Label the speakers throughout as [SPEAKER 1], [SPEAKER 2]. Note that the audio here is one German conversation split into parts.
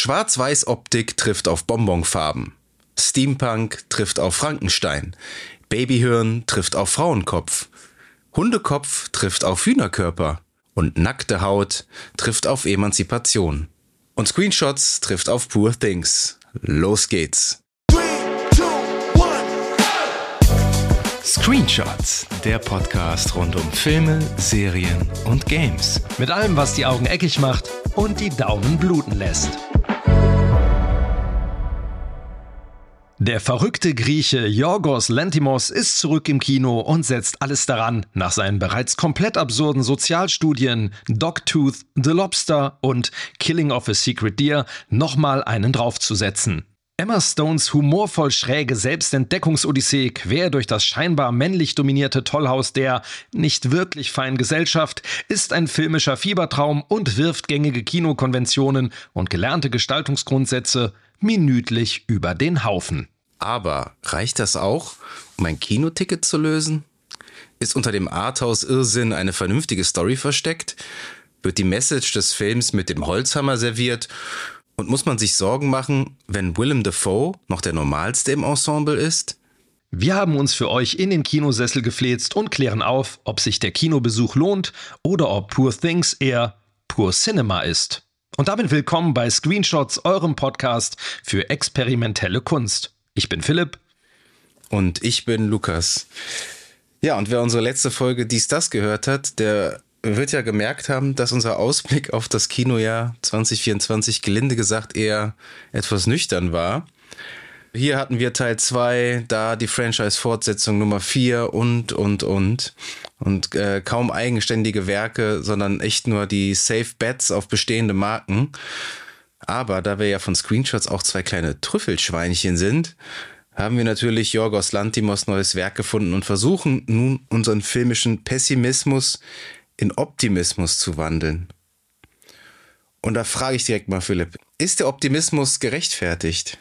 [SPEAKER 1] Schwarz-Weiß-Optik trifft auf Bonbonfarben. Steampunk trifft auf Frankenstein. Babyhirn trifft auf Frauenkopf. Hundekopf trifft auf Hühnerkörper. Und nackte Haut trifft auf Emanzipation. Und Screenshots trifft auf Poor Things. Los geht's.
[SPEAKER 2] Screenshots, der Podcast rund um Filme, Serien und Games.
[SPEAKER 3] Mit allem, was die Augen eckig macht und die Daumen bluten lässt. Der verrückte Grieche Yorgos Lantimos ist zurück im Kino und setzt alles daran, nach seinen bereits komplett absurden Sozialstudien Dogtooth, The Lobster und Killing of a Secret Deer nochmal einen draufzusetzen. Emma Stones humorvoll schräge Selbstentdeckungsodyssee quer durch das scheinbar männlich dominierte Tollhaus der nicht wirklich feinen Gesellschaft ist ein filmischer Fiebertraum und wirft gängige Kinokonventionen und gelernte Gestaltungsgrundsätze minütlich über den Haufen.
[SPEAKER 1] Aber reicht das auch, um ein Kinoticket zu lösen? Ist unter dem Arthouse-Irrsinn eine vernünftige Story versteckt? Wird die Message des Films mit dem Holzhammer serviert? Und muss man sich Sorgen machen, wenn Willem Dafoe noch der normalste im Ensemble ist?
[SPEAKER 3] Wir haben uns für euch in den Kinosessel gefläzt und klären auf, ob sich der Kinobesuch lohnt oder ob Poor Things eher Poor Cinema ist. Und damit willkommen bei Screenshots, eurem Podcast für experimentelle Kunst. Ich bin Philipp.
[SPEAKER 1] Und ich bin Lukas. Ja, und wer unsere letzte Folge Dies, Das gehört hat, der wird ja gemerkt haben, dass unser Ausblick auf das Kinojahr 2024 gelinde gesagt eher etwas nüchtern war. Hier hatten wir Teil 2, da die Franchise-Fortsetzung Nummer 4 und, und, und. Und äh, kaum eigenständige Werke, sondern echt nur die Safe Bets auf bestehende Marken. Aber da wir ja von Screenshots auch zwei kleine Trüffelschweinchen sind, haben wir natürlich Jorgos Lantimos neues Werk gefunden und versuchen nun unseren filmischen Pessimismus in Optimismus zu wandeln. Und da frage ich direkt mal, Philipp, ist der Optimismus gerechtfertigt?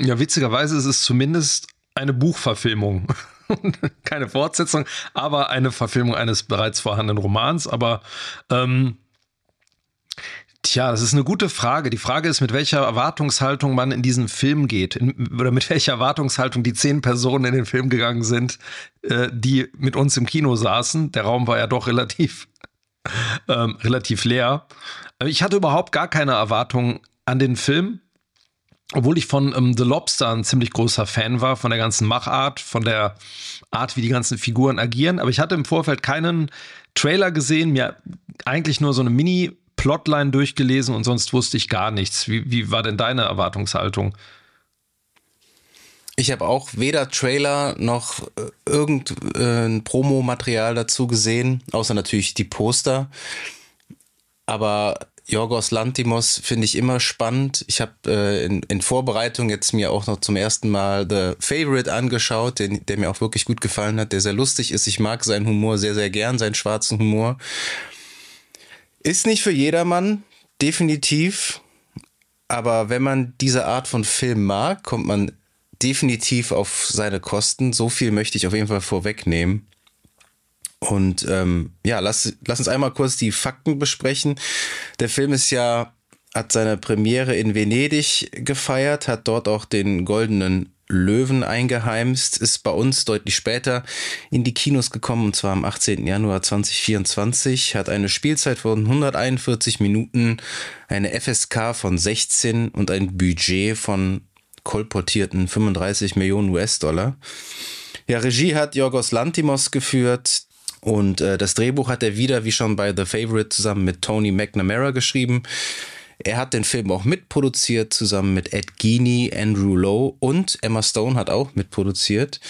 [SPEAKER 3] Ja, witzigerweise ist es zumindest eine Buchverfilmung. Keine Fortsetzung, aber eine Verfilmung eines bereits vorhandenen Romans. Aber ähm, Tja, das ist eine gute Frage. Die Frage ist, mit welcher Erwartungshaltung man in diesen Film geht. In, oder mit welcher Erwartungshaltung die zehn Personen in den Film gegangen sind, äh, die mit uns im Kino saßen. Der Raum war ja doch relativ, ähm, relativ leer. Ich hatte überhaupt gar keine Erwartung an den Film obwohl ich von ähm, The Lobster ein ziemlich großer Fan war, von der ganzen Machart, von der Art, wie die ganzen Figuren agieren. Aber ich hatte im Vorfeld keinen Trailer gesehen, mir eigentlich nur so eine Mini-Plotline durchgelesen und sonst wusste ich gar nichts. Wie, wie war denn deine Erwartungshaltung?
[SPEAKER 1] Ich habe auch weder Trailer noch äh, irgendein äh, Promomaterial dazu gesehen, außer natürlich die Poster. Aber Jorgos Lantimos finde ich immer spannend. Ich habe äh, in, in, Vorbereitung jetzt mir auch noch zum ersten Mal The Favorite angeschaut, den, der mir auch wirklich gut gefallen hat, der sehr lustig ist. Ich mag seinen Humor sehr, sehr gern, seinen schwarzen Humor. Ist nicht für jedermann, definitiv. Aber wenn man diese Art von Film mag, kommt man definitiv auf seine Kosten. So viel möchte ich auf jeden Fall vorwegnehmen. Und ähm, ja, lass, lass uns einmal kurz die Fakten besprechen. Der Film ist ja, hat seine Premiere in Venedig gefeiert, hat dort auch den goldenen Löwen eingeheimst, ist bei uns deutlich später in die Kinos gekommen, und zwar am 18. Januar 2024, hat eine Spielzeit von 141 Minuten, eine FSK von 16 und ein Budget von kolportierten 35 Millionen US-Dollar. Ja, Regie hat Jorgos Lantimos geführt, und äh, das Drehbuch hat er wieder, wie schon bei The Favorite, zusammen mit Tony McNamara geschrieben. Er hat den Film auch mitproduziert, zusammen mit Ed Geaney, Andrew Lowe und Emma Stone hat auch mitproduziert.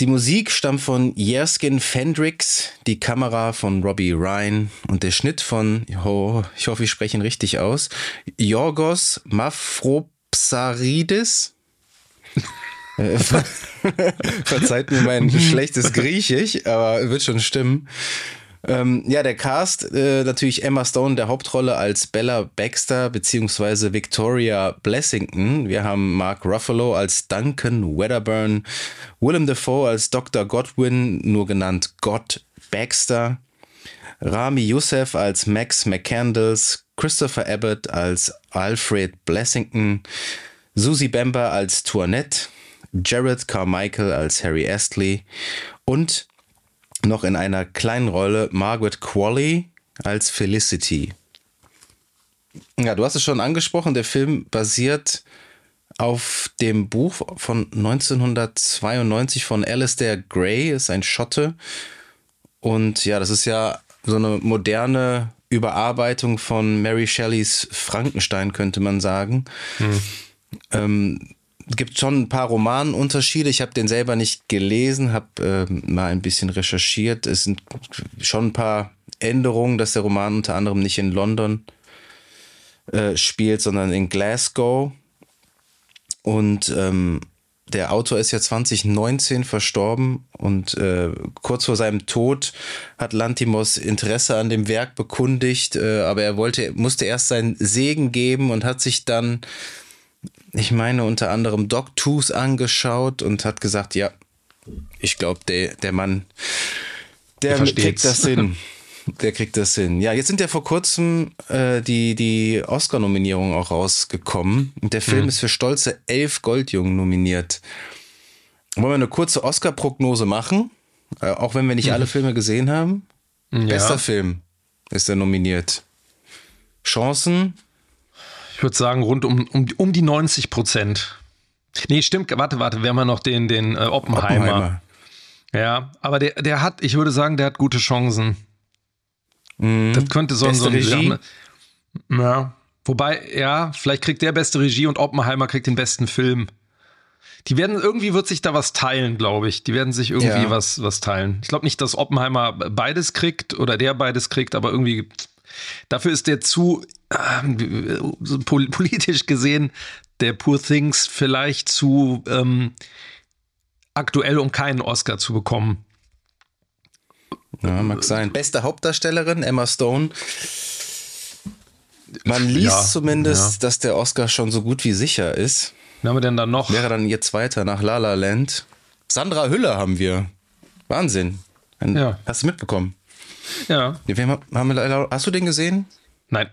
[SPEAKER 1] Die Musik stammt von Jerskin Fendrix, die Kamera von Robbie Ryan und der Schnitt von, oh, ich hoffe, ich spreche ihn richtig aus, Yorgos Mafropsaridis. Äh, verzeiht mir mein schlechtes Griechisch, aber wird schon stimmen. Ähm, ja, der Cast, äh, natürlich Emma Stone der Hauptrolle als Bella Baxter beziehungsweise Victoria Blessington. Wir haben Mark Ruffalo als Duncan Wedderburn, Willem Dafoe als Dr. Godwin, nur genannt God Baxter, Rami Youssef als Max McCandles, Christopher Abbott als Alfred Blessington, Susie Bember als Toinette, Jared Carmichael als Harry Astley und noch in einer kleinen Rolle Margaret Qualley als Felicity. Ja, du hast es schon angesprochen, der Film basiert auf dem Buch von 1992 von Alistair Gray, ist ein Schotte. Und ja, das ist ja so eine moderne Überarbeitung von Mary Shelleys Frankenstein, könnte man sagen. Hm. Ähm, gibt schon ein paar Romanunterschiede. Ich habe den selber nicht gelesen, habe äh, mal ein bisschen recherchiert. Es sind schon ein paar Änderungen, dass der Roman unter anderem nicht in London äh, spielt, sondern in Glasgow. Und ähm, der Autor ist ja 2019 verstorben und äh, kurz vor seinem Tod hat Lantimos Interesse an dem Werk bekundigt, äh, aber er wollte, musste erst seinen Segen geben und hat sich dann, ich meine, unter anderem Doc Tooth angeschaut und hat gesagt, ja, ich glaube, der, der Mann, der, der kriegt das hin. Der kriegt das hin. Ja, jetzt sind ja vor kurzem äh, die, die Oscar-Nominierungen auch rausgekommen. Und der Film mhm. ist für stolze elf Goldjungen nominiert. Wollen wir eine kurze Oscar-Prognose machen? Äh, auch wenn wir nicht mhm. alle Filme gesehen haben. Ja. Bester Film ist er nominiert. Chancen?
[SPEAKER 3] Ich würde sagen, rund um, um, um die 90 Prozent. Nee, stimmt, warte, warte, wir haben ja noch den, den äh, Oppenheimer. Oppenheimer. Ja, aber der, der hat, ich würde sagen, der hat gute Chancen. Mhm. Das könnte so, beste ein, so ein. Regie. Ja. Wobei, ja, vielleicht kriegt der beste Regie und Oppenheimer kriegt den besten Film. Die werden, irgendwie wird sich da was teilen, glaube ich. Die werden sich irgendwie ja. was, was teilen. Ich glaube nicht, dass Oppenheimer beides kriegt oder der beides kriegt, aber irgendwie, dafür ist der zu, äh, politisch gesehen, der Poor Things vielleicht zu ähm, aktuell, um keinen Oscar zu bekommen.
[SPEAKER 1] Ja, mag sein. Beste Hauptdarstellerin, Emma Stone. Man liest ja, zumindest, ja. dass der Oscar schon so gut wie sicher ist.
[SPEAKER 3] Wer haben wir denn dann noch?
[SPEAKER 1] Wäre dann ihr zweiter nach La La Land. Sandra Hüller haben wir. Wahnsinn. Ein, ja. Hast du mitbekommen?
[SPEAKER 3] Ja.
[SPEAKER 1] hast du den gesehen?
[SPEAKER 3] Nein.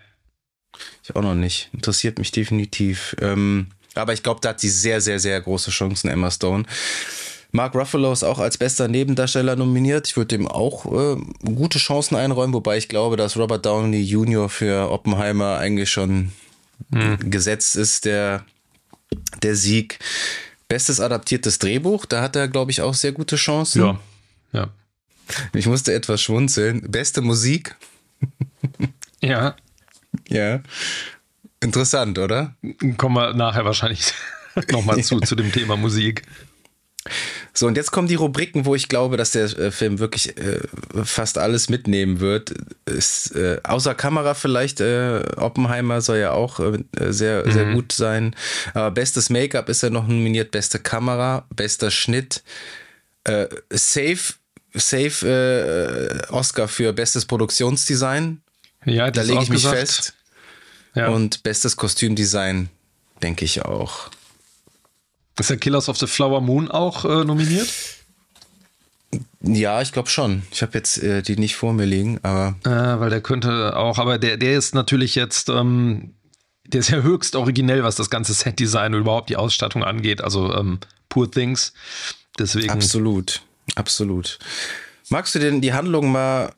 [SPEAKER 1] Ich auch noch nicht. Interessiert mich definitiv. Ähm, aber ich glaube, da hat sie sehr, sehr, sehr große Chancen, Emma Stone. Mark Ruffalo ist auch als bester Nebendarsteller nominiert. Ich würde ihm auch äh, gute Chancen einräumen, wobei ich glaube, dass Robert Downey Jr. für Oppenheimer eigentlich schon hm. gesetzt ist, der, der Sieg. Bestes adaptiertes Drehbuch, da hat er, glaube ich, auch sehr gute Chancen.
[SPEAKER 3] Ja, ja.
[SPEAKER 1] Ich musste etwas schmunzeln. Beste Musik.
[SPEAKER 3] ja.
[SPEAKER 1] Ja. Interessant, oder?
[SPEAKER 3] Kommen wir nachher wahrscheinlich nochmal zu, zu dem Thema Musik.
[SPEAKER 1] So, und jetzt kommen die Rubriken, wo ich glaube, dass der äh, Film wirklich äh, fast alles mitnehmen wird. Ist, äh, außer Kamera vielleicht, äh, Oppenheimer soll ja auch äh, sehr, mhm. sehr gut sein. Aber bestes Make-up ist ja noch nominiert, beste Kamera, bester Schnitt. Safe, safe Oscar für bestes Produktionsdesign.
[SPEAKER 3] Ja,
[SPEAKER 1] da lege ich mich gesagt. fest. Ja. Und bestes Kostümdesign, denke ich auch.
[SPEAKER 3] Ist der Killers of the Flower Moon auch äh, nominiert?
[SPEAKER 1] Ja, ich glaube schon. Ich habe jetzt äh, die nicht vor mir liegen, aber.
[SPEAKER 3] Äh, weil der könnte auch, aber der, der ist natürlich jetzt, ähm, der ist ja höchst originell, was das ganze Setdesign und überhaupt die Ausstattung angeht. Also ähm, Poor Things. Deswegen.
[SPEAKER 1] Absolut, absolut. Magst du denn die Handlung mal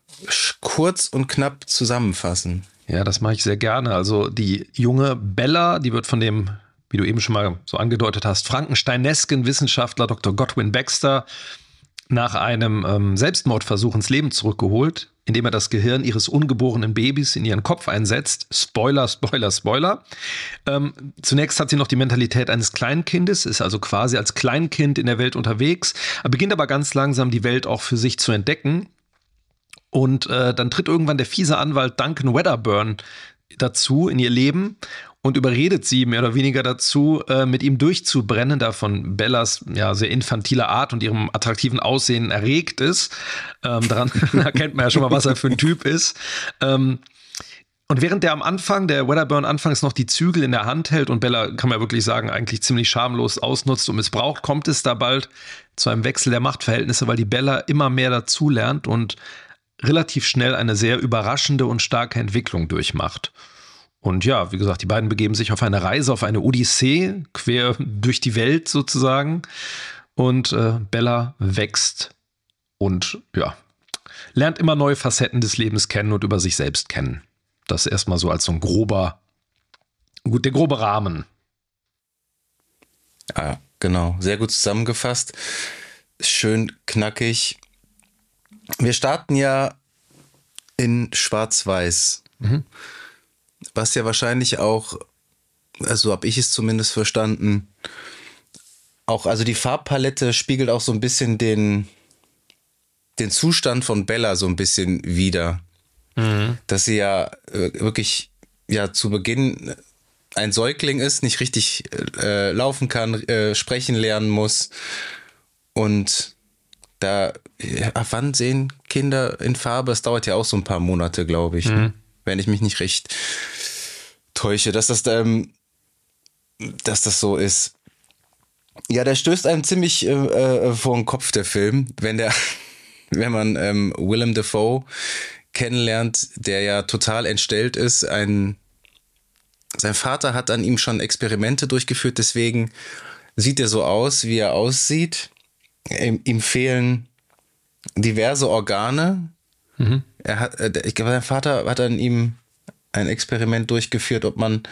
[SPEAKER 1] kurz und knapp zusammenfassen?
[SPEAKER 3] Ja, das mache ich sehr gerne. Also die junge Bella, die wird von dem wie du eben schon mal so angedeutet hast, Frankensteinesken Wissenschaftler Dr. Godwin Baxter nach einem ähm, Selbstmordversuch ins Leben zurückgeholt, indem er das Gehirn ihres ungeborenen Babys in ihren Kopf einsetzt. Spoiler, Spoiler, Spoiler. Ähm, zunächst hat sie noch die Mentalität eines Kleinkindes, ist also quasi als Kleinkind in der Welt unterwegs, beginnt aber ganz langsam die Welt auch für sich zu entdecken. Und äh, dann tritt irgendwann der fiese Anwalt Duncan Wedderburn dazu in ihr Leben und überredet sie mehr oder weniger dazu, äh, mit ihm durchzubrennen, da von Bellas ja sehr infantiler Art und ihrem attraktiven Aussehen erregt ist. Ähm, daran erkennt man ja schon mal, was er für ein Typ ist. Ähm, und während der am Anfang, der Wedderburn anfangs noch die Zügel in der Hand hält und Bella, kann man wirklich sagen, eigentlich ziemlich schamlos ausnutzt und missbraucht, kommt es da bald zu einem Wechsel der Machtverhältnisse, weil die Bella immer mehr dazulernt und relativ schnell eine sehr überraschende und starke Entwicklung durchmacht. Und ja, wie gesagt, die beiden begeben sich auf eine Reise, auf eine Odyssee, quer durch die Welt sozusagen. Und äh, Bella wächst und ja, lernt immer neue Facetten des Lebens kennen und über sich selbst kennen. Das erstmal so als so ein grober, gut, der grobe Rahmen.
[SPEAKER 1] Ah, genau, sehr gut zusammengefasst. Schön knackig. Wir starten ja in Schwarz-Weiß. Mhm was ja wahrscheinlich auch, also habe ich es zumindest verstanden, auch, also die Farbpalette spiegelt auch so ein bisschen den, den Zustand von Bella so ein bisschen wider. Mhm. Dass sie ja äh, wirklich ja zu Beginn ein Säugling ist, nicht richtig äh, laufen kann, äh, sprechen lernen muss. Und da, ja, wann sehen Kinder in Farbe? Es dauert ja auch so ein paar Monate, glaube ich. Mhm wenn ich mich nicht recht täusche, dass das, ähm, dass das so ist. Ja, der stößt einem ziemlich äh, äh, vor den Kopf, der Film, wenn der, wenn man ähm, Willem Dafoe kennenlernt, der ja total entstellt ist. Ein, sein Vater hat an ihm schon Experimente durchgeführt, deswegen sieht er so aus, wie er aussieht. Ihm, ihm fehlen diverse Organe. Mhm. Er hat, äh, ich glaube, sein Vater hat an ihm ein Experiment durchgeführt, ob man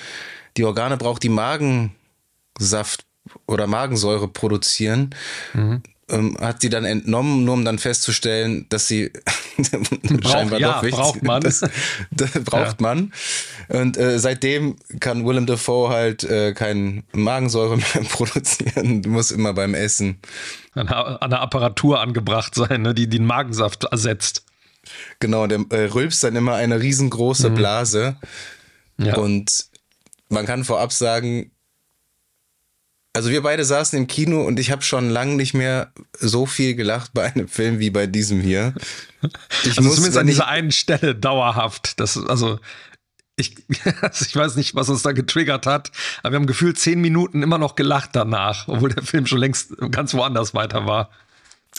[SPEAKER 1] die Organe braucht, die Magensaft oder Magensäure produzieren. Mhm. Ähm, hat sie dann entnommen, nur um dann festzustellen, dass sie scheinbar
[SPEAKER 3] ja,
[SPEAKER 1] doch wichtig
[SPEAKER 3] braucht man.
[SPEAKER 1] Das, das braucht ja. man. Und äh, seitdem kann Willem Dafoe halt äh, kein Magensäure mehr produzieren, muss immer beim Essen
[SPEAKER 3] an der Apparatur angebracht sein, ne, die den Magensaft ersetzt.
[SPEAKER 1] Genau, der äh, rülpst dann immer eine riesengroße mhm. Blase. Ja. Und man kann vorab sagen, also wir beide saßen im Kino und ich habe schon lange nicht mehr so viel gelacht bei einem Film wie bei diesem hier.
[SPEAKER 3] Ich also muss, zumindest an dieser einen Stelle dauerhaft. Das, also ich, also ich weiß nicht, was uns da getriggert hat, aber wir haben gefühlt zehn Minuten immer noch gelacht danach, obwohl der Film schon längst ganz woanders weiter war.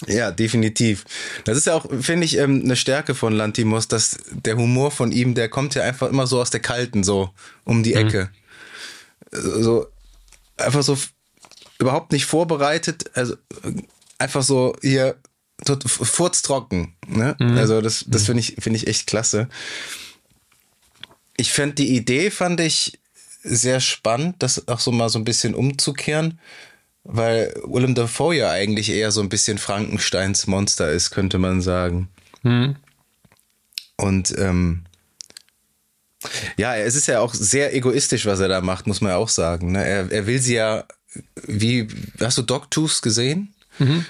[SPEAKER 1] Ja, definitiv. Das ist ja auch, finde ich, ähm, eine Stärke von Lantimos, dass der Humor von ihm, der kommt ja einfach immer so aus der Kalten, so um die mhm. Ecke. Mhm. So, einfach so überhaupt nicht vorbereitet, also einfach so hier furztrocken. Ne? Mhm. Also das, das mhm. finde ich, finde ich echt klasse. Ich fand die Idee, fand ich sehr spannend, das auch so mal so ein bisschen umzukehren weil Willem Dafoe ja eigentlich eher so ein bisschen Frankensteins Monster ist, könnte man sagen. Hm. Und ähm, ja, es ist ja auch sehr egoistisch, was er da macht, muss man ja auch sagen. Ne? Er, er will sie ja, wie, hast du Dogtooth gesehen? Mhm.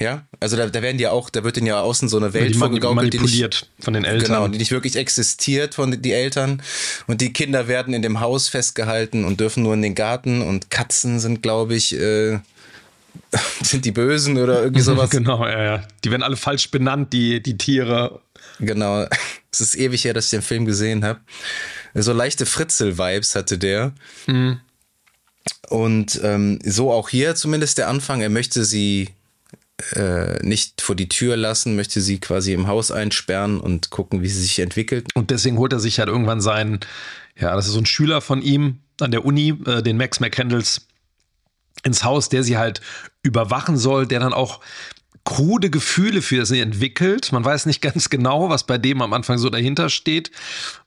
[SPEAKER 1] Ja, also da, da werden ja auch, da wird ihnen ja außen so eine Welt
[SPEAKER 3] die
[SPEAKER 1] vorgegaukelt,
[SPEAKER 3] die nicht, von den Eltern.
[SPEAKER 1] Genau, die nicht wirklich existiert von den Eltern. Und die Kinder werden in dem Haus festgehalten und dürfen nur in den Garten. Und Katzen sind, glaube ich, äh, sind die Bösen oder irgendwie sowas.
[SPEAKER 3] genau, ja, ja. Die werden alle falsch benannt, die, die Tiere.
[SPEAKER 1] Genau. Es ist ewig her, dass ich den Film gesehen habe. So leichte Fritzel-Vibes hatte der. Mhm. Und ähm, so auch hier zumindest der Anfang. Er möchte sie äh, nicht vor die Tür lassen, möchte sie quasi im Haus einsperren und gucken, wie sie sich entwickelt.
[SPEAKER 3] Und deswegen holt er sich halt irgendwann seinen, ja, das ist so ein Schüler von ihm an der Uni, äh, den Max McCandles, ins Haus, der sie halt überwachen soll, der dann auch krude Gefühle für sie entwickelt. Man weiß nicht ganz genau, was bei dem am Anfang so dahinter steht.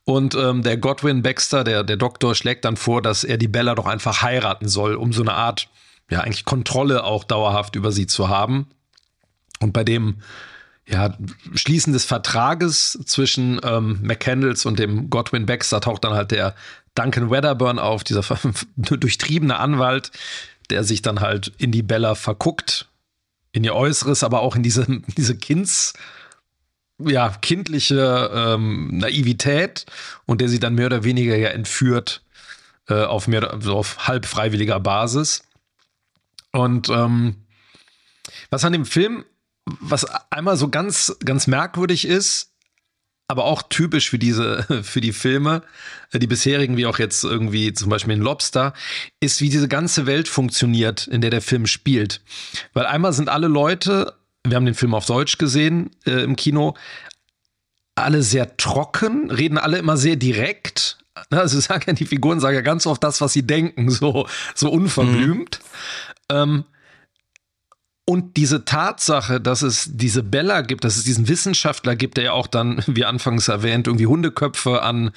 [SPEAKER 3] Und ähm, der Godwin Baxter, der, der Doktor, schlägt dann vor, dass er die Bella doch einfach heiraten soll, um so eine Art, ja, eigentlich Kontrolle auch dauerhaft über sie zu haben. Und bei dem ja, Schließen des Vertrages zwischen ähm, McCandles und dem Godwin Baxter taucht dann halt der Duncan Wedderburn auf, dieser durchtriebene Anwalt, der sich dann halt in die Bella verguckt, in ihr Äußeres, aber auch in diese, diese Kinds, ja, kindliche ähm, Naivität und der sie dann mehr oder weniger ja entführt äh, auf mehr so auf halb freiwilliger Basis. Und ähm, was an dem Film was einmal so ganz, ganz merkwürdig ist, aber auch typisch für diese, für die Filme, äh, die bisherigen, wie auch jetzt irgendwie zum Beispiel in Lobster, ist, wie diese ganze Welt funktioniert, in der der Film spielt. Weil einmal sind alle Leute, wir haben den Film auf Deutsch gesehen äh, im Kino, alle sehr trocken, reden alle immer sehr direkt, Ne, also sagen ja die Figuren sagen ja ganz oft das, was sie denken, so, so unverblümt. Mhm. Ähm, und diese Tatsache, dass es diese Bella gibt, dass es diesen Wissenschaftler gibt, der ja auch dann, wie anfangs erwähnt, irgendwie Hundeköpfe an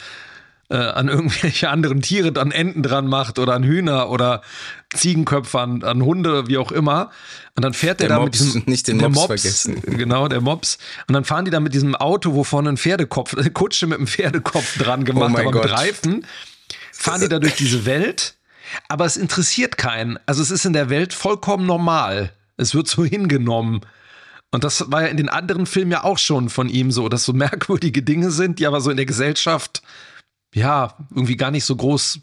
[SPEAKER 3] äh, an irgendwelche anderen Tiere, an Enten dran macht oder an Hühner oder Ziegenköpfe an, an Hunde, wie auch immer. Und dann fährt der, der da
[SPEAKER 1] Mops,
[SPEAKER 3] mit diesem
[SPEAKER 1] nicht den Mops, Mops, vergessen.
[SPEAKER 3] Genau, der Mops. Und dann fahren die da mit diesem Auto, wo vorne ein Pferdekopf, eine Kutsche mit einem Pferdekopf dran gemacht, oh aber Gott. mit Reifen, fahren die da durch diese Welt. Aber es interessiert keinen. Also es ist in der Welt vollkommen normal. Es wird so hingenommen. Und das war ja in den anderen Filmen ja auch schon von ihm so, dass so merkwürdige Dinge sind, die aber so in der Gesellschaft ja, irgendwie gar nicht so groß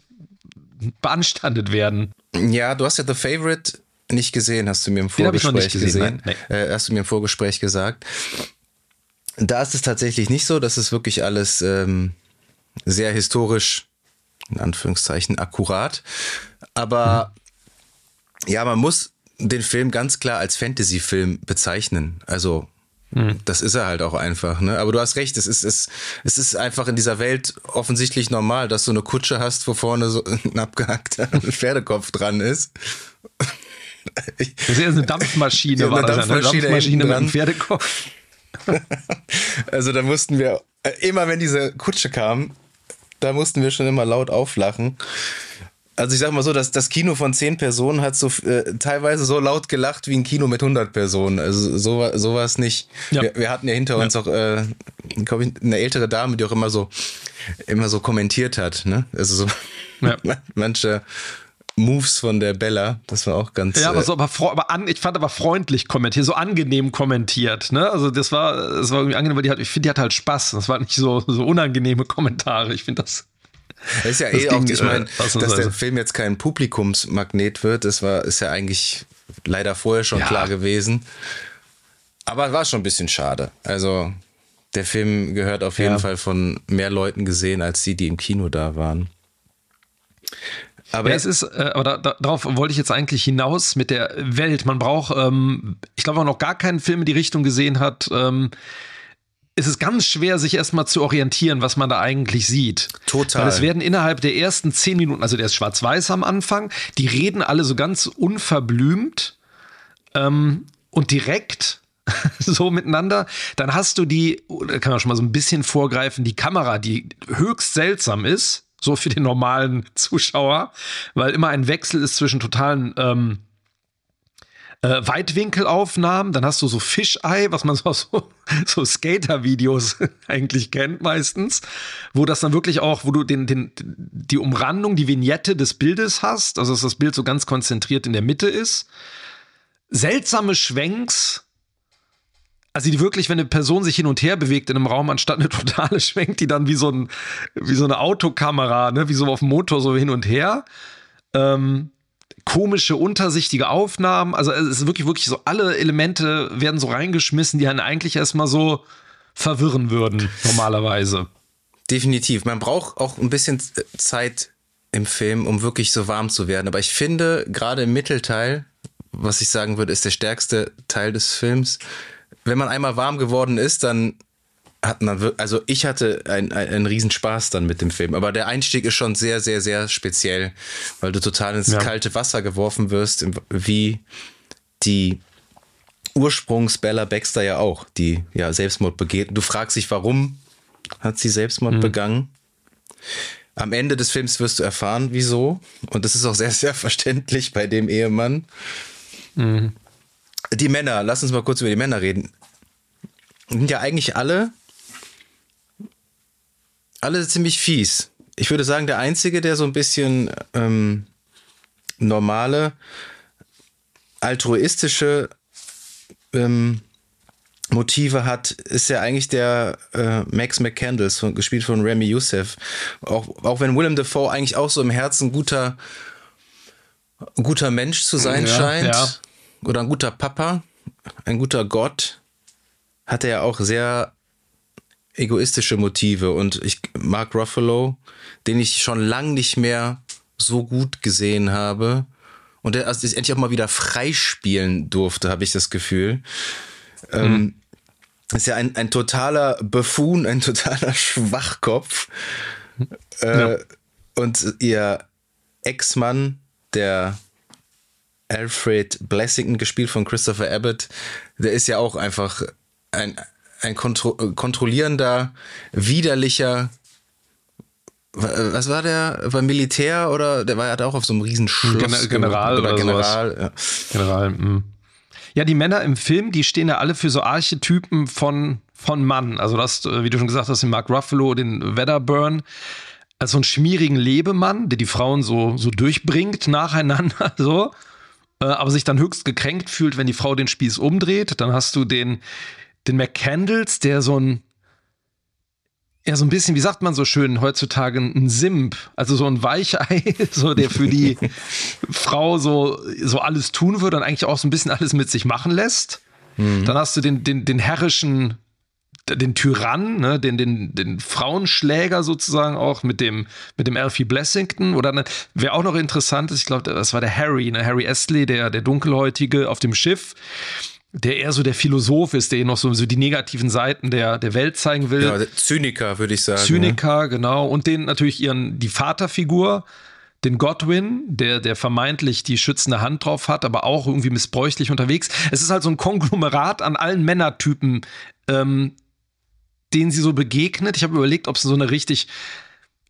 [SPEAKER 3] beanstandet werden.
[SPEAKER 1] Ja, du hast ja The Favorite nicht gesehen, hast du mir im Vorgespräch gesehen. gesehen. Nee. Äh, hast du mir im Vorgespräch gesagt. Da ist es tatsächlich nicht so, das ist wirklich alles ähm, sehr historisch, in Anführungszeichen, akkurat. Aber hm. ja, man muss den Film ganz klar als Fantasy-Film bezeichnen. Also hm. Das ist er halt auch einfach, ne? Aber du hast recht, es ist, es, es ist einfach in dieser Welt offensichtlich normal, dass du eine Kutsche hast, wo vorne so ein abgehackter Pferdekopf dran ist.
[SPEAKER 3] das ist ja eine Dampfmaschine, war eine das Dampfmaschine, eine Dampfmaschine mit einem Pferdekopf.
[SPEAKER 1] also da mussten wir, immer wenn diese Kutsche kam, da mussten wir schon immer laut auflachen. Also ich sag mal so, dass das Kino von zehn Personen hat so äh, teilweise so laut gelacht wie ein Kino mit 100 Personen. Also so, so war es nicht. Ja. Wir, wir, hatten ja hinter ja. uns auch äh, ich, eine ältere Dame, die auch immer so immer so kommentiert hat. Ne? Also so ja. manche Moves von der Bella, das war auch ganz.
[SPEAKER 3] Ja, aber so, aber, aber an, ich fand aber freundlich kommentiert, so angenehm kommentiert. Ne? Also das war, das war irgendwie angenehm, weil die hat, ich finde, die hat halt Spaß. Das war nicht so, so unangenehme Kommentare. Ich finde das
[SPEAKER 1] das ist ja das eh ging, auch, ich meine, äh, dass der Film jetzt kein Publikumsmagnet wird, das war, ist ja eigentlich leider vorher schon ja. klar gewesen. Aber war schon ein bisschen schade. Also, der Film gehört auf jeden ja. Fall von mehr Leuten gesehen, als die, die im Kino da waren.
[SPEAKER 3] Aber ja, es ist, äh, aber da, darauf wollte ich jetzt eigentlich hinaus mit der Welt. Man braucht, ähm, ich glaube, man noch gar keinen Film in die Richtung gesehen hat, ähm, ist es ganz schwer, sich erstmal zu orientieren, was man da eigentlich sieht.
[SPEAKER 1] Total.
[SPEAKER 3] Weil es werden innerhalb der ersten zehn Minuten, also der ist schwarz-weiß am Anfang, die reden alle so ganz unverblümt ähm, und direkt so miteinander. Dann hast du die, da kann man schon mal so ein bisschen vorgreifen, die Kamera, die höchst seltsam ist, so für den normalen Zuschauer, weil immer ein Wechsel ist zwischen totalen ähm, äh, Weitwinkelaufnahmen, dann hast du so Fischei, was man so aus so, so Skater-Videos eigentlich kennt meistens, wo das dann wirklich auch, wo du den, den, die Umrandung, die Vignette des Bildes hast, also dass das Bild so ganz konzentriert in der Mitte ist. Seltsame Schwenks, also die wirklich, wenn eine Person sich hin und her bewegt in einem Raum, anstatt eine totale schwenkt die dann wie so, ein, wie so eine Autokamera, ne, wie so auf dem Motor so hin und her. Ähm, komische, untersichtige Aufnahmen. Also es ist wirklich, wirklich so, alle Elemente werden so reingeschmissen, die einen eigentlich erstmal so verwirren würden, normalerweise.
[SPEAKER 1] Definitiv. Man braucht auch ein bisschen Zeit im Film, um wirklich so warm zu werden. Aber ich finde, gerade im Mittelteil, was ich sagen würde, ist der stärkste Teil des Films. Wenn man einmal warm geworden ist, dann hat man, also ich hatte einen, einen Riesenspaß dann mit dem Film. Aber der Einstieg ist schon sehr, sehr, sehr speziell, weil du total ins ja. kalte Wasser geworfen wirst, wie die Ursprungs Bella Baxter ja auch, die ja Selbstmord begeht. Du fragst dich, warum hat sie Selbstmord mhm. begangen? Am Ende des Films wirst du erfahren, wieso. Und das ist auch sehr, sehr verständlich bei dem Ehemann. Mhm. Die Männer, lass uns mal kurz über die Männer reden. Sind ja eigentlich alle alle ziemlich fies. Ich würde sagen, der Einzige, der so ein bisschen ähm, normale, altruistische ähm, Motive hat, ist ja eigentlich der äh, Max McCandles, von, gespielt von Remy Youssef. Auch, auch wenn Willem Dafoe eigentlich auch so im Herzen guter, guter Mensch zu sein ja, scheint. Ja. Oder ein guter Papa, ein guter Gott, hat er ja auch sehr egoistische Motive und ich Mark Ruffalo, den ich schon lang nicht mehr so gut gesehen habe und der also endlich auch mal wieder freispielen durfte, habe ich das Gefühl. Mhm. Ähm, ist ja ein, ein totaler Buffoon, ein totaler Schwachkopf. Äh, ja. Und ihr Ex-Mann, der Alfred Blessington, gespielt von Christopher Abbott, der ist ja auch einfach ein, ein kontro kontrollierender, widerlicher was war der beim Militär oder der war ja auch auf so einem riesen Schloss
[SPEAKER 3] General oder, oder General ja. General mh. Hm. ja die Männer im Film die stehen ja alle für so Archetypen von von Mann also das wie du schon gesagt hast den Mark Ruffalo den Wedderburn als so einen schmierigen Lebemann der die Frauen so so durchbringt nacheinander so äh, aber sich dann höchst gekränkt fühlt wenn die Frau den Spieß umdreht dann hast du den den McCandles der so ein ja, so ein bisschen, wie sagt man so schön heutzutage, ein Simp, also so ein Weichei, so der für die Frau so, so alles tun würde und eigentlich auch so ein bisschen alles mit sich machen lässt. Mhm. Dann hast du den, den, den herrischen, den Tyrann, ne, den, den, den Frauenschläger sozusagen auch mit dem, mit dem Alfie Blessington. Oder ne, wer auch noch interessant ist, ich glaube, das war der Harry, ne, Harry Astley, der, der Dunkelhäutige auf dem Schiff der eher so der Philosoph ist, der noch so, so die negativen Seiten der, der Welt zeigen will. Ja,
[SPEAKER 1] Zyniker, würde ich sagen.
[SPEAKER 3] Zyniker, ja. genau. Und den natürlich ihren, die Vaterfigur, den Godwin, der, der vermeintlich die schützende Hand drauf hat, aber auch irgendwie missbräuchlich unterwegs. Es ist halt so ein Konglomerat an allen Männertypen, ähm, denen sie so begegnet. Ich habe überlegt, ob es so eine richtig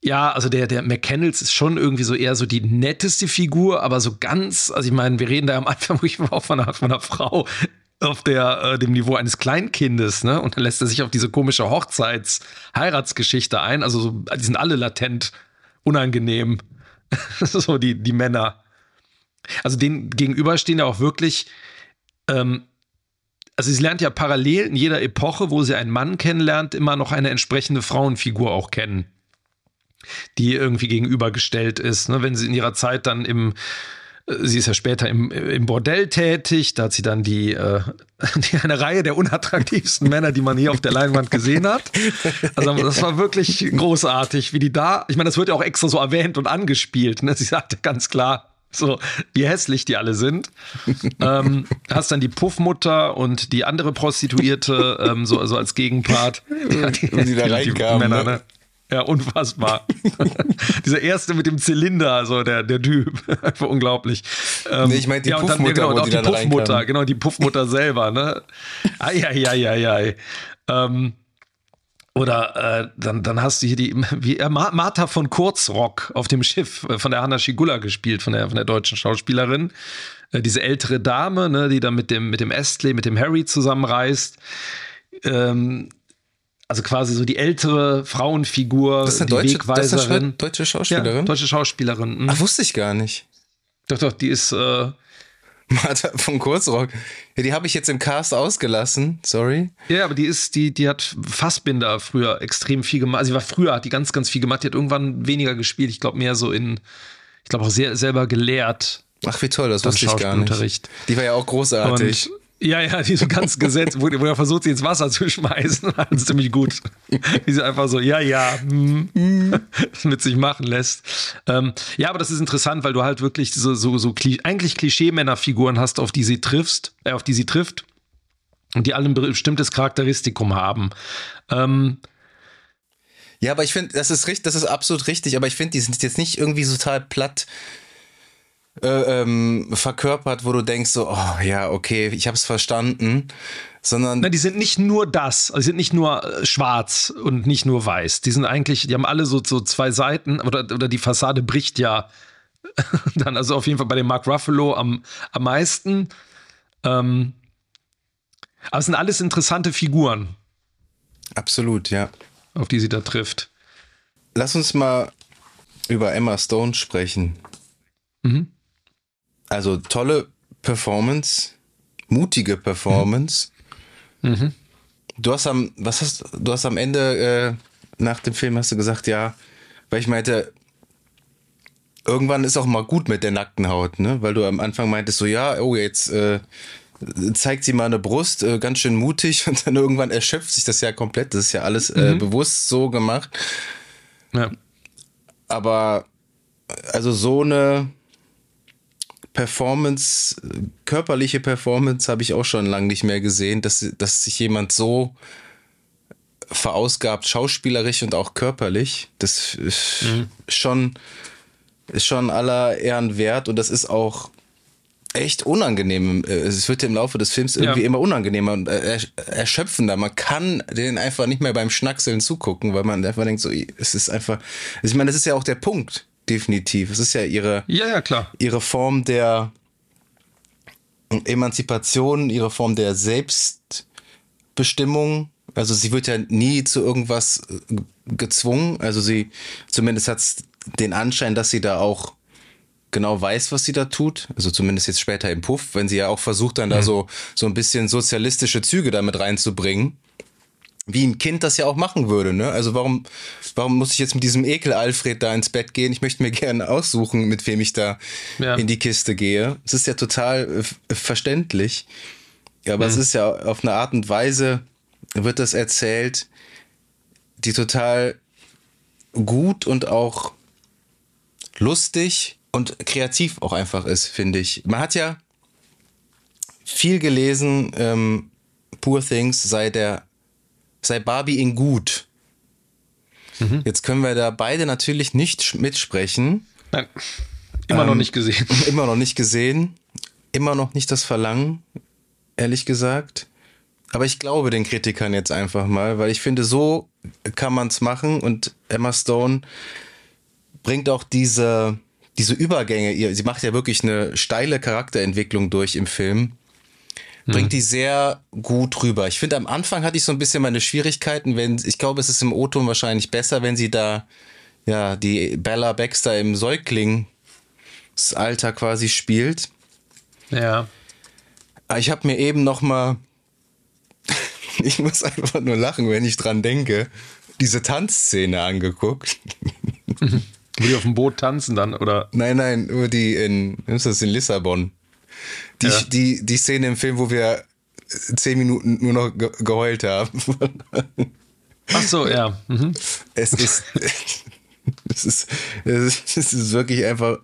[SPEAKER 3] ja, also der, der McKennels ist schon irgendwie so eher so die netteste Figur, aber so ganz, also ich meine, wir reden da am Anfang wirklich auch von einer, von einer Frau, auf der, äh, dem Niveau eines Kleinkindes, ne? Und dann lässt er sich auf diese komische Hochzeits-Heiratsgeschichte ein. Also so, die sind alle latent unangenehm. so die, die Männer. Also denen gegenüber stehen ja auch wirklich, ähm, also sie lernt ja parallel in jeder Epoche, wo sie einen Mann kennenlernt, immer noch eine entsprechende Frauenfigur auch kennen, die irgendwie gegenübergestellt ist. Ne? Wenn sie in ihrer Zeit dann im Sie ist ja später im, im Bordell tätig. Da hat sie dann die, äh, die, eine Reihe der unattraktivsten Männer, die man hier auf der Leinwand gesehen hat. Also das war wirklich großartig, wie die da. Ich meine, das wird ja auch extra so erwähnt und angespielt. Ne? Sie sagte ganz klar, so wie hässlich die alle sind. ähm, hast dann die Puffmutter und die andere Prostituierte ähm, so also als Gegenpart.
[SPEAKER 1] Ja, die, die da reinkamen. Ne? ne?
[SPEAKER 3] Ja, unfassbar. Dieser erste mit dem Zylinder, so der, der Typ. Einfach unglaublich.
[SPEAKER 1] Ähm, nee, ich meine die ja, Puffmutter. Dann,
[SPEAKER 3] genau, und auch die, die Puffmutter, genau, die Puffmutter selber, ne? Eieieiei. Ähm, oder äh, dann, dann hast du hier die wie, äh, Martha von Kurzrock auf dem Schiff äh, von der Hanna Schigula gespielt, von der, von der deutschen Schauspielerin. Äh, diese ältere Dame, ne, die dann mit dem, mit dem Astley, mit dem Harry zusammenreist. Ähm, also quasi so die ältere Frauenfigur,
[SPEAKER 1] das ist eine die deutsche, Wegweiserin. Das deutsche Schauspielerin? Ja,
[SPEAKER 3] deutsche Schauspielerin.
[SPEAKER 1] Mhm. Ach, wusste ich gar nicht.
[SPEAKER 3] Doch, doch, die ist. Äh,
[SPEAKER 1] Martha von Kurzrock. Ja, die habe ich jetzt im Cast ausgelassen, sorry.
[SPEAKER 3] Ja, aber die ist, die, die hat Fassbinder früher extrem viel gemacht. Also sie war früher, hat die ganz, ganz viel gemacht. Die hat irgendwann weniger gespielt. Ich glaube, mehr so in, ich glaube auch sehr, selber gelehrt.
[SPEAKER 1] Ach, wie toll, das wusste ich gar nicht. Die war ja auch großartig. Und
[SPEAKER 3] ja, ja, die so ganz gesetzt, wo, wo er versucht, sie ins Wasser zu schmeißen. Das ist ziemlich gut. Wie sie einfach so, ja, ja, mm, mit sich machen lässt. Ähm, ja, aber das ist interessant, weil du halt wirklich so, so, so eigentlich Klischee-Männerfiguren hast, auf die sie triffst, äh, auf die sie trifft und die alle ein bestimmtes Charakteristikum haben. Ähm,
[SPEAKER 1] ja, aber ich finde, das ist richtig, das ist absolut richtig, aber ich finde, die sind jetzt nicht irgendwie total platt äh, ähm, verkörpert, wo du denkst so, oh ja, okay, ich habe es verstanden, sondern
[SPEAKER 3] Nein, die sind nicht nur das, also die sind nicht nur äh, schwarz und nicht nur weiß. Die sind eigentlich, die haben alle so, so zwei Seiten oder, oder die Fassade bricht ja dann also auf jeden Fall bei dem Mark Ruffalo am, am meisten. Ähm, aber es sind alles interessante Figuren.
[SPEAKER 1] Absolut, ja.
[SPEAKER 3] Auf die sie da trifft.
[SPEAKER 1] Lass uns mal über Emma Stone sprechen. Mhm. Also tolle Performance, mutige Performance. Mhm. mhm. Du hast am, was hast, du hast am Ende äh, nach dem Film hast du gesagt, ja, weil ich meinte, irgendwann ist auch mal gut mit der nackten Haut, ne? Weil du am Anfang meintest so, ja, oh, jetzt äh, zeigt sie mal eine Brust, äh, ganz schön mutig und dann irgendwann erschöpft sich das ja komplett. Das ist ja alles äh, mhm. bewusst so gemacht. Ja. Aber also so eine Performance, körperliche Performance habe ich auch schon lange nicht mehr gesehen, dass, dass sich jemand so verausgabt, schauspielerisch und auch körperlich. Das ist mhm. schon, ist schon aller Ehren wert und das ist auch echt unangenehm. Es wird im Laufe des Films irgendwie ja. immer unangenehmer und erschöpfender. Man kann den einfach nicht mehr beim Schnackseln zugucken, weil man einfach denkt, so, es ist einfach, also ich meine, das ist ja auch der Punkt, definitiv. Es ist ja ihre,
[SPEAKER 3] ja, ja, klar.
[SPEAKER 1] ihre Form der Emanzipation, ihre Form der Selbstbestimmung. Also sie wird ja nie zu irgendwas äh, gezwungen. Also sie, zumindest hat es den Anschein, dass sie da auch genau weiß, was sie da tut. Also zumindest jetzt später im Puff, wenn sie ja auch versucht, dann mhm. da so, so ein bisschen sozialistische Züge damit reinzubringen. Wie ein Kind das ja auch machen würde, ne? Also warum, warum muss ich jetzt mit diesem Ekel Alfred da ins Bett gehen? Ich möchte mir gerne aussuchen, mit wem ich da ja. in die Kiste gehe. Es ist ja total äh, verständlich. Ja, aber mhm. es ist ja auf eine Art und Weise wird das erzählt, die total gut und auch lustig und kreativ auch einfach ist, finde ich. Man hat ja viel gelesen, ähm, Poor Things sei der, sei Barbie in gut. Mhm. Jetzt können wir da beide natürlich nicht mitsprechen.
[SPEAKER 3] Nein, immer ähm, noch nicht gesehen.
[SPEAKER 1] Immer noch nicht gesehen. Immer noch nicht das Verlangen, ehrlich gesagt. Aber ich glaube den Kritikern jetzt einfach mal, weil ich finde, so kann man es machen und Emma Stone bringt auch diese, diese Übergänge, sie macht ja wirklich eine steile Charakterentwicklung durch im Film, bringt hm. die sehr gut rüber. Ich finde, am Anfang hatte ich so ein bisschen meine Schwierigkeiten, wenn, ich glaube, es ist im O-Ton wahrscheinlich besser, wenn sie da, ja, die Bella Baxter im Säuglingsalter quasi spielt.
[SPEAKER 3] Ja.
[SPEAKER 1] Ich habe mir eben noch mal, ich muss einfach nur lachen, wenn ich dran denke, diese Tanzszene angeguckt.
[SPEAKER 3] Wo die auf dem Boot tanzen dann, oder?
[SPEAKER 1] Nein, nein, nur die in, ist das in Lissabon. Die, ja. die, die Szene im Film, wo wir zehn Minuten nur noch ge geheult haben.
[SPEAKER 3] Ach so, ja. Mhm.
[SPEAKER 1] Es ist, es ist, es ist wirklich einfach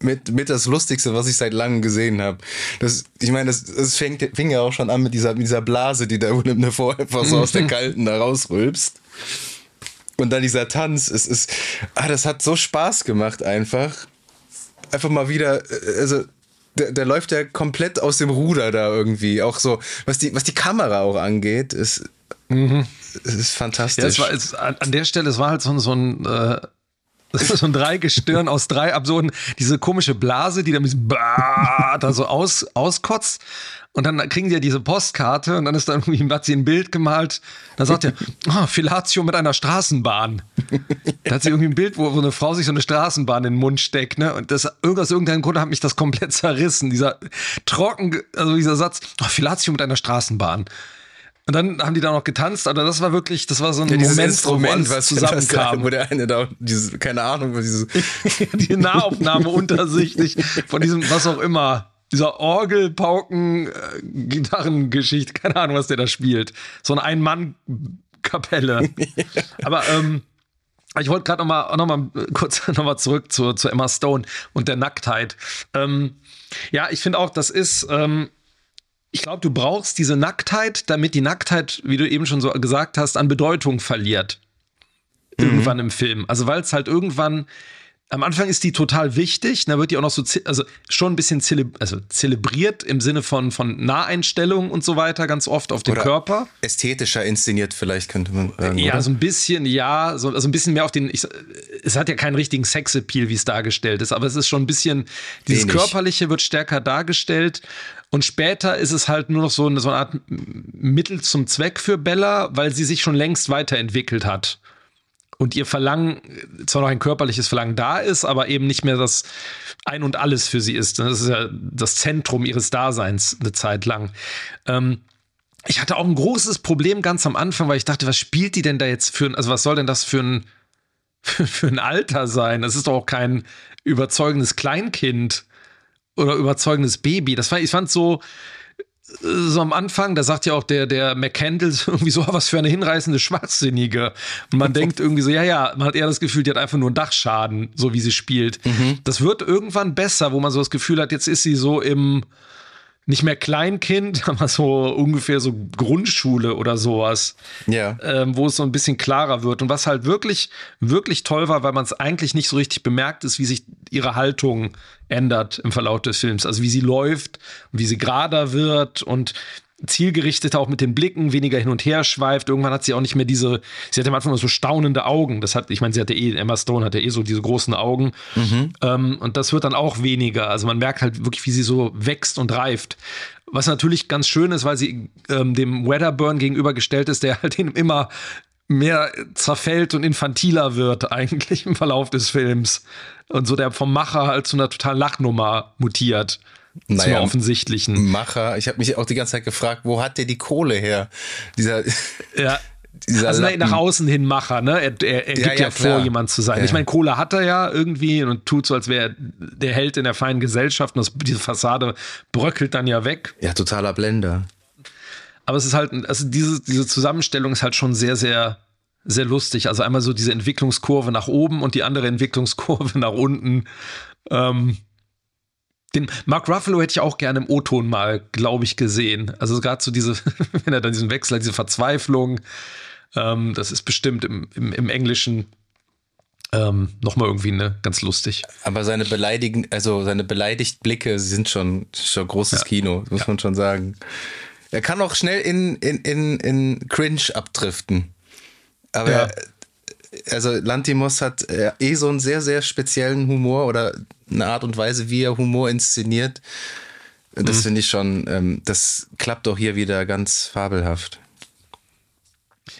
[SPEAKER 1] mit, mit das Lustigste, was ich seit langem gesehen habe. Das, ich meine, das, das fängt, fing ja auch schon an mit dieser, mit dieser Blase, die da vorher so aus der Kalten da rausrülpst. Und dann dieser Tanz, es ist, ah, das hat so Spaß gemacht einfach. Einfach mal wieder, äh, also der, der läuft ja komplett aus dem Ruder da irgendwie. Auch so, was die, was die Kamera auch angeht, ist, mhm. ist fantastisch. Ja,
[SPEAKER 3] es war, es, an der Stelle, es war halt so, so ein, äh, so ein Dreigestirn aus drei Absurden, diese komische Blase, die da, da so aus, auskotzt. Und dann kriegen die ja diese Postkarte und dann ist da irgendwie, hat sie ein Bild gemalt. Da sagt er, oh, Filatio mit einer Straßenbahn. Da hat sie irgendwie ein Bild, wo, wo eine Frau sich so eine Straßenbahn in den Mund steckt, ne? Und das, aus irgendeinem Grund hat mich das komplett zerrissen. Dieser trocken, also dieser Satz, oh, Filatio mit einer Straßenbahn. Und dann haben die da noch getanzt, aber das war wirklich, das war so ein ja, Moment,
[SPEAKER 1] Instrument, wo was zusammenkam. Wo der eine da, diese, keine Ahnung, dieses
[SPEAKER 3] die Nahaufnahme untersichtlich von diesem, was auch immer, dieser Orgelpauken äh, Gitarrengeschichte, keine Ahnung, was der da spielt. So eine Ein-Mann-Kapelle. Aber ähm, ich wollte gerade noch mal, noch mal kurz noch mal zurück zu, zu Emma Stone und der Nacktheit. Ähm, ja, ich finde auch, das ist ähm, ich glaube, du brauchst diese Nacktheit, damit die Nacktheit, wie du eben schon so gesagt hast, an Bedeutung verliert. Mhm. Irgendwann im Film. Also, weil es halt irgendwann am Anfang ist die total wichtig, da wird die auch noch so, also schon ein bisschen zele also zelebriert im Sinne von, von Naheinstellungen und so weiter, ganz oft auf den Oder Körper.
[SPEAKER 1] Ästhetischer inszeniert, vielleicht könnte man
[SPEAKER 3] sagen. Ja, oder? so ein bisschen, ja, so, also ein bisschen mehr auf den, ich, es hat ja keinen richtigen Sexappeal, wie es dargestellt ist, aber es ist schon ein bisschen, dieses Wenig. Körperliche wird stärker dargestellt und später ist es halt nur noch so eine, so eine Art Mittel zum Zweck für Bella, weil sie sich schon längst weiterentwickelt hat und ihr Verlangen, zwar noch ein körperliches Verlangen da ist, aber eben nicht mehr das Ein und Alles für sie ist. Das ist ja das Zentrum ihres Daseins eine Zeit lang. Ähm, ich hatte auch ein großes Problem ganz am Anfang, weil ich dachte, was spielt die denn da jetzt für ein, also was soll denn das für ein, für, ein Alter sein? Das ist doch auch kein überzeugendes Kleinkind oder überzeugendes Baby. Das war, ich fand so, so am Anfang, da sagt ja auch der, der McCandle irgendwie so, was für eine hinreißende Schwachsinnige. Und man denkt irgendwie so, ja, ja, man hat eher das Gefühl, die hat einfach nur einen Dachschaden, so wie sie spielt. Mhm. Das wird irgendwann besser, wo man so das Gefühl hat, jetzt ist sie so im, nicht mehr Kleinkind, aber so ungefähr so Grundschule oder sowas.
[SPEAKER 1] Ja.
[SPEAKER 3] Ähm, wo es so ein bisschen klarer wird. Und was halt wirklich, wirklich toll war, weil man es eigentlich nicht so richtig bemerkt, ist, wie sich ihre Haltung ändert im Verlauf des Films. Also wie sie läuft, wie sie gerader wird und zielgerichteter auch mit den Blicken, weniger hin und her schweift. Irgendwann hat sie auch nicht mehr diese, sie hatte am Anfang so staunende Augen. Das hat, ich meine, sie hatte eh, Emma Stone hatte eh so diese großen Augen. Mhm. Ähm, und das wird dann auch weniger. Also man merkt halt wirklich, wie sie so wächst und reift. Was natürlich ganz schön ist, weil sie ähm, dem Wedderburn gegenübergestellt ist, der halt immer mehr zerfällt und infantiler wird eigentlich im Verlauf des Films. Und so der vom Macher halt zu einer totalen Lachnummer mutiert naja, zum offensichtlichen.
[SPEAKER 1] Macher. Ich habe mich auch die ganze Zeit gefragt, wo hat der die Kohle her? Dieser.
[SPEAKER 3] Ja. Dieser also Lappen. nach außen hin Macher, ne? Er, er, er ja, gibt ja, ja vor, jemand zu sein. Ja. Ich meine, Kohle hat er ja irgendwie und tut so, als wäre er der Held in der feinen Gesellschaft und das, diese Fassade bröckelt dann ja weg.
[SPEAKER 1] Ja, totaler Blender.
[SPEAKER 3] Aber es ist halt, also diese, diese Zusammenstellung ist halt schon sehr, sehr, sehr lustig. Also einmal so diese Entwicklungskurve nach oben und die andere Entwicklungskurve nach unten. Ähm, den Mark Ruffalo hätte ich auch gerne im O-Ton mal, glaube ich, gesehen. Also gerade so diese, wenn er dann diesen Wechsel hat, diese Verzweiflung, ähm, das ist bestimmt im, im, im Englischen ähm, nochmal irgendwie ne, ganz lustig.
[SPEAKER 1] Aber seine beleidigen, also seine beleidigt Blicke sind schon, schon großes ja. Kino, muss ja. man schon sagen. Er kann auch schnell in, in, in, in Cringe abdriften. Aber ja. also Lantimos hat äh, eh so einen sehr, sehr speziellen Humor oder eine Art und Weise, wie er Humor inszeniert. Das mhm. finde ich schon, ähm, das klappt auch hier wieder ganz fabelhaft.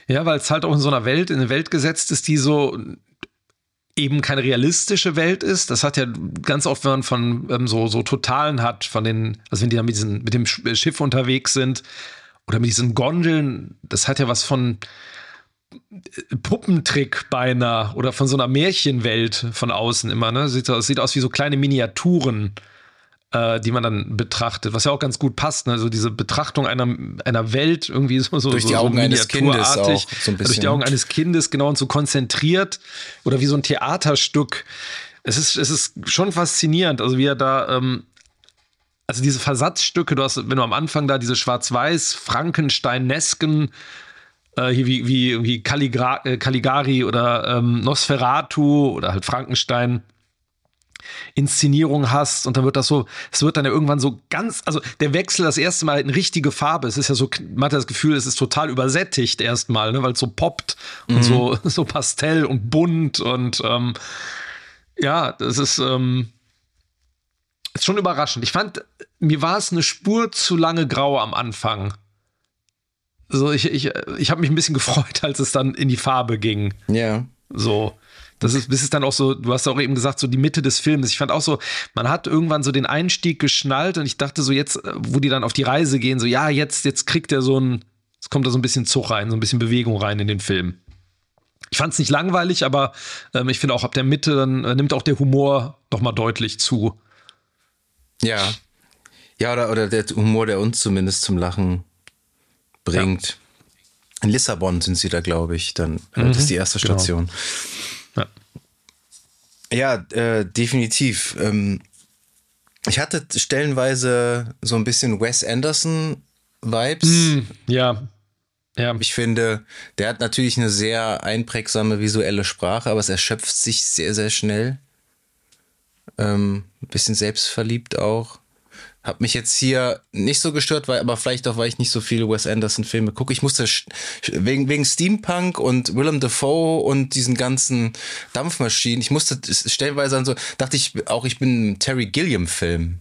[SPEAKER 3] Ja, weil es halt auch in so einer Welt, in eine Welt gesetzt ist, die so eben keine realistische Welt ist. Das hat ja ganz oft, wenn man von ähm, so, so Totalen hat, von den, also wenn die da mit, diesen, mit dem Schiff unterwegs sind oder mit diesen Gondeln, das hat ja was von, Puppentrick beinahe oder von so einer Märchenwelt von außen immer. Ne? Sieht, sieht aus wie so kleine Miniaturen, äh, die man dann betrachtet, was ja auch ganz gut passt. Ne? So diese Betrachtung einer, einer Welt irgendwie so, so
[SPEAKER 1] durch die Augen so eines Kindes auch so ein.
[SPEAKER 3] Durch die Augen eines Kindes genau und so konzentriert oder wie so ein Theaterstück. Es ist, es ist schon faszinierend, also wie er da ähm, also diese Versatzstücke, du hast, wenn du am Anfang da diese schwarz-weiß Frankenstein-nesken äh, hier wie, wie, wie Caligra äh, Caligari oder ähm, Nosferatu oder halt Frankenstein. Inszenierung hast und dann wird das so, es wird dann ja irgendwann so ganz, also der Wechsel das erste Mal in richtige Farbe. Es ist ja so, man hat das Gefühl, es ist total übersättigt erstmal, ne, weil es so poppt mhm. und so, so pastell und bunt und ähm, ja, das ist, ähm, ist schon überraschend. Ich fand, mir war es eine Spur zu lange grau am Anfang. So, ich, ich, ich habe mich ein bisschen gefreut, als es dann in die Farbe ging.
[SPEAKER 1] Ja.
[SPEAKER 3] So. Das ist, bis es dann auch so, du hast auch eben gesagt, so die Mitte des Films. Ich fand auch so, man hat irgendwann so den Einstieg geschnallt und ich dachte so jetzt, wo die dann auf die Reise gehen, so ja, jetzt, jetzt kriegt er so ein, es kommt da so ein bisschen Zug rein, so ein bisschen Bewegung rein in den Film. Ich fand es nicht langweilig, aber ähm, ich finde auch ab der Mitte dann äh, nimmt auch der Humor nochmal deutlich zu.
[SPEAKER 1] Ja. Ja, oder, oder der Humor, der uns zumindest zum Lachen bringt. Ja. In Lissabon sind sie da, glaube ich, dann. Äh, mhm, das ist die erste genau. Station. Genau. Ja, ja äh, definitiv. Ähm, ich hatte stellenweise so ein bisschen Wes Anderson-Vibes. Mm,
[SPEAKER 3] ja. Ja.
[SPEAKER 1] Ich finde, der hat natürlich eine sehr einprägsame visuelle Sprache, aber es erschöpft sich sehr, sehr schnell. Ähm, ein bisschen selbstverliebt auch. Hab mich jetzt hier nicht so gestört, weil, aber vielleicht auch, weil ich nicht so viele Wes Anderson-Filme gucke. Ich musste wegen, wegen Steampunk und Willem Dafoe und diesen ganzen Dampfmaschinen, ich musste stellenweise dann so, dachte ich auch, ich bin ein Terry Gilliam-Film.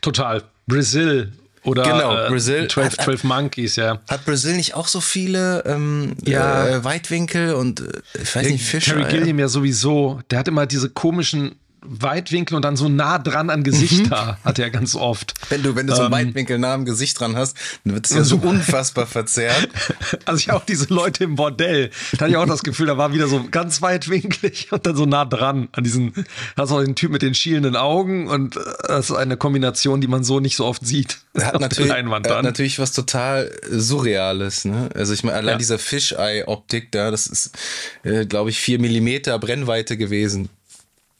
[SPEAKER 3] Total. Brazil oder
[SPEAKER 1] genau, Brazil.
[SPEAKER 3] 12, 12 Monkeys, ja.
[SPEAKER 1] Hat Brazil nicht auch so viele ähm, ja. Äh, Weitwinkel und äh, ich weiß nicht, Fische?
[SPEAKER 3] Terry Gilliam ja sowieso. Der hat immer diese komischen Weitwinkel und dann so nah dran an Gesichter mhm. hat er ganz oft.
[SPEAKER 1] Wenn du, wenn du so einen ähm, Weitwinkel nah am Gesicht dran hast, dann wird es ja so unfassbar verzerrt.
[SPEAKER 3] Also ich auch diese Leute im Bordell, da hatte ich auch das Gefühl, da war wieder so ganz weitwinklig und dann so nah dran an diesen, hast auch den Typ mit den schielenden Augen und äh, das ist eine Kombination, die man so nicht so oft sieht.
[SPEAKER 1] Er hat natürlich, er hat natürlich was total Surreales, ne? Also ich meine, allein ja. dieser Fisheye-Optik da, das ist, äh, glaube ich, vier Millimeter Brennweite gewesen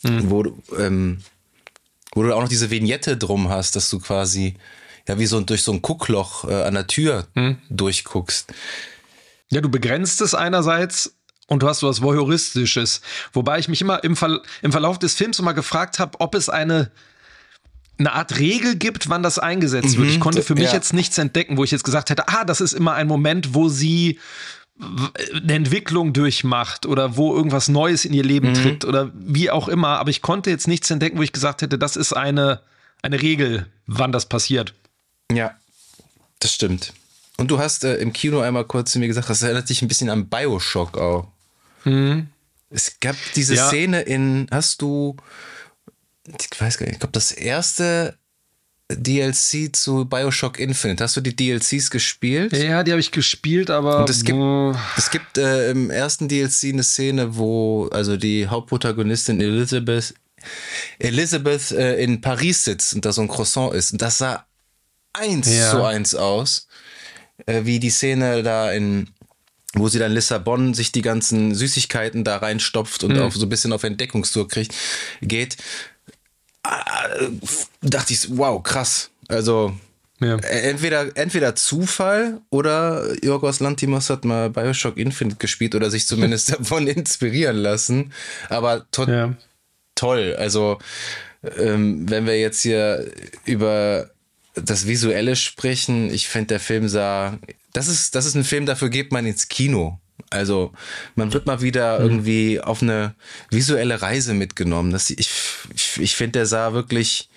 [SPEAKER 1] mhm. wo, du, ähm, wo du auch noch diese Vignette drum hast, dass du quasi ja, wie so durch so ein Guckloch äh, an der Tür hm. durchguckst.
[SPEAKER 3] Ja, du begrenzt es einerseits und du hast so was Voyeuristisches. Wobei ich mich immer im, Ver im Verlauf des Films immer gefragt habe, ob es eine, eine Art Regel gibt, wann das eingesetzt mhm, wird. Ich konnte für mich ja. jetzt nichts entdecken, wo ich jetzt gesagt hätte, ah, das ist immer ein Moment, wo sie eine Entwicklung durchmacht oder wo irgendwas Neues in ihr Leben mhm. tritt oder wie auch immer. Aber ich konnte jetzt nichts entdecken, wo ich gesagt hätte, das ist eine, eine Regel, wann das passiert.
[SPEAKER 1] Ja, das stimmt. Und du hast äh, im Kino einmal kurz zu mir gesagt, das erinnert dich ein bisschen an Bioshock auch. Mhm. Es gab diese ja. Szene in, hast du, ich weiß gar nicht, ich glaube, das erste DLC zu Bioshock Infinite. Hast du die DLCs gespielt?
[SPEAKER 3] Ja, die habe ich gespielt, aber.
[SPEAKER 1] Und es gibt, es gibt äh, im ersten DLC eine Szene, wo also die Hauptprotagonistin Elizabeth, Elizabeth äh, in Paris sitzt und da so ein Croissant ist. Und das sah eins ja. zu eins aus, äh, wie die Szene da in wo sie dann Lissabon sich die ganzen Süßigkeiten da reinstopft und mhm. auf so ein bisschen auf Entdeckungstour kriegt, geht, dachte ich, wow, krass. Also ja. entweder, entweder Zufall oder Jorgos Lantimos hat mal Bioshock Infinite gespielt oder sich zumindest davon inspirieren lassen. Aber to ja. toll. Also, ähm, wenn wir jetzt hier über das Visuelle sprechen, ich finde, der Film sah, das ist, das ist ein Film, dafür geht man ins Kino. Also man wird mal wieder mhm. irgendwie auf eine visuelle Reise mitgenommen. Das, ich ich, ich finde, der sah wirklich,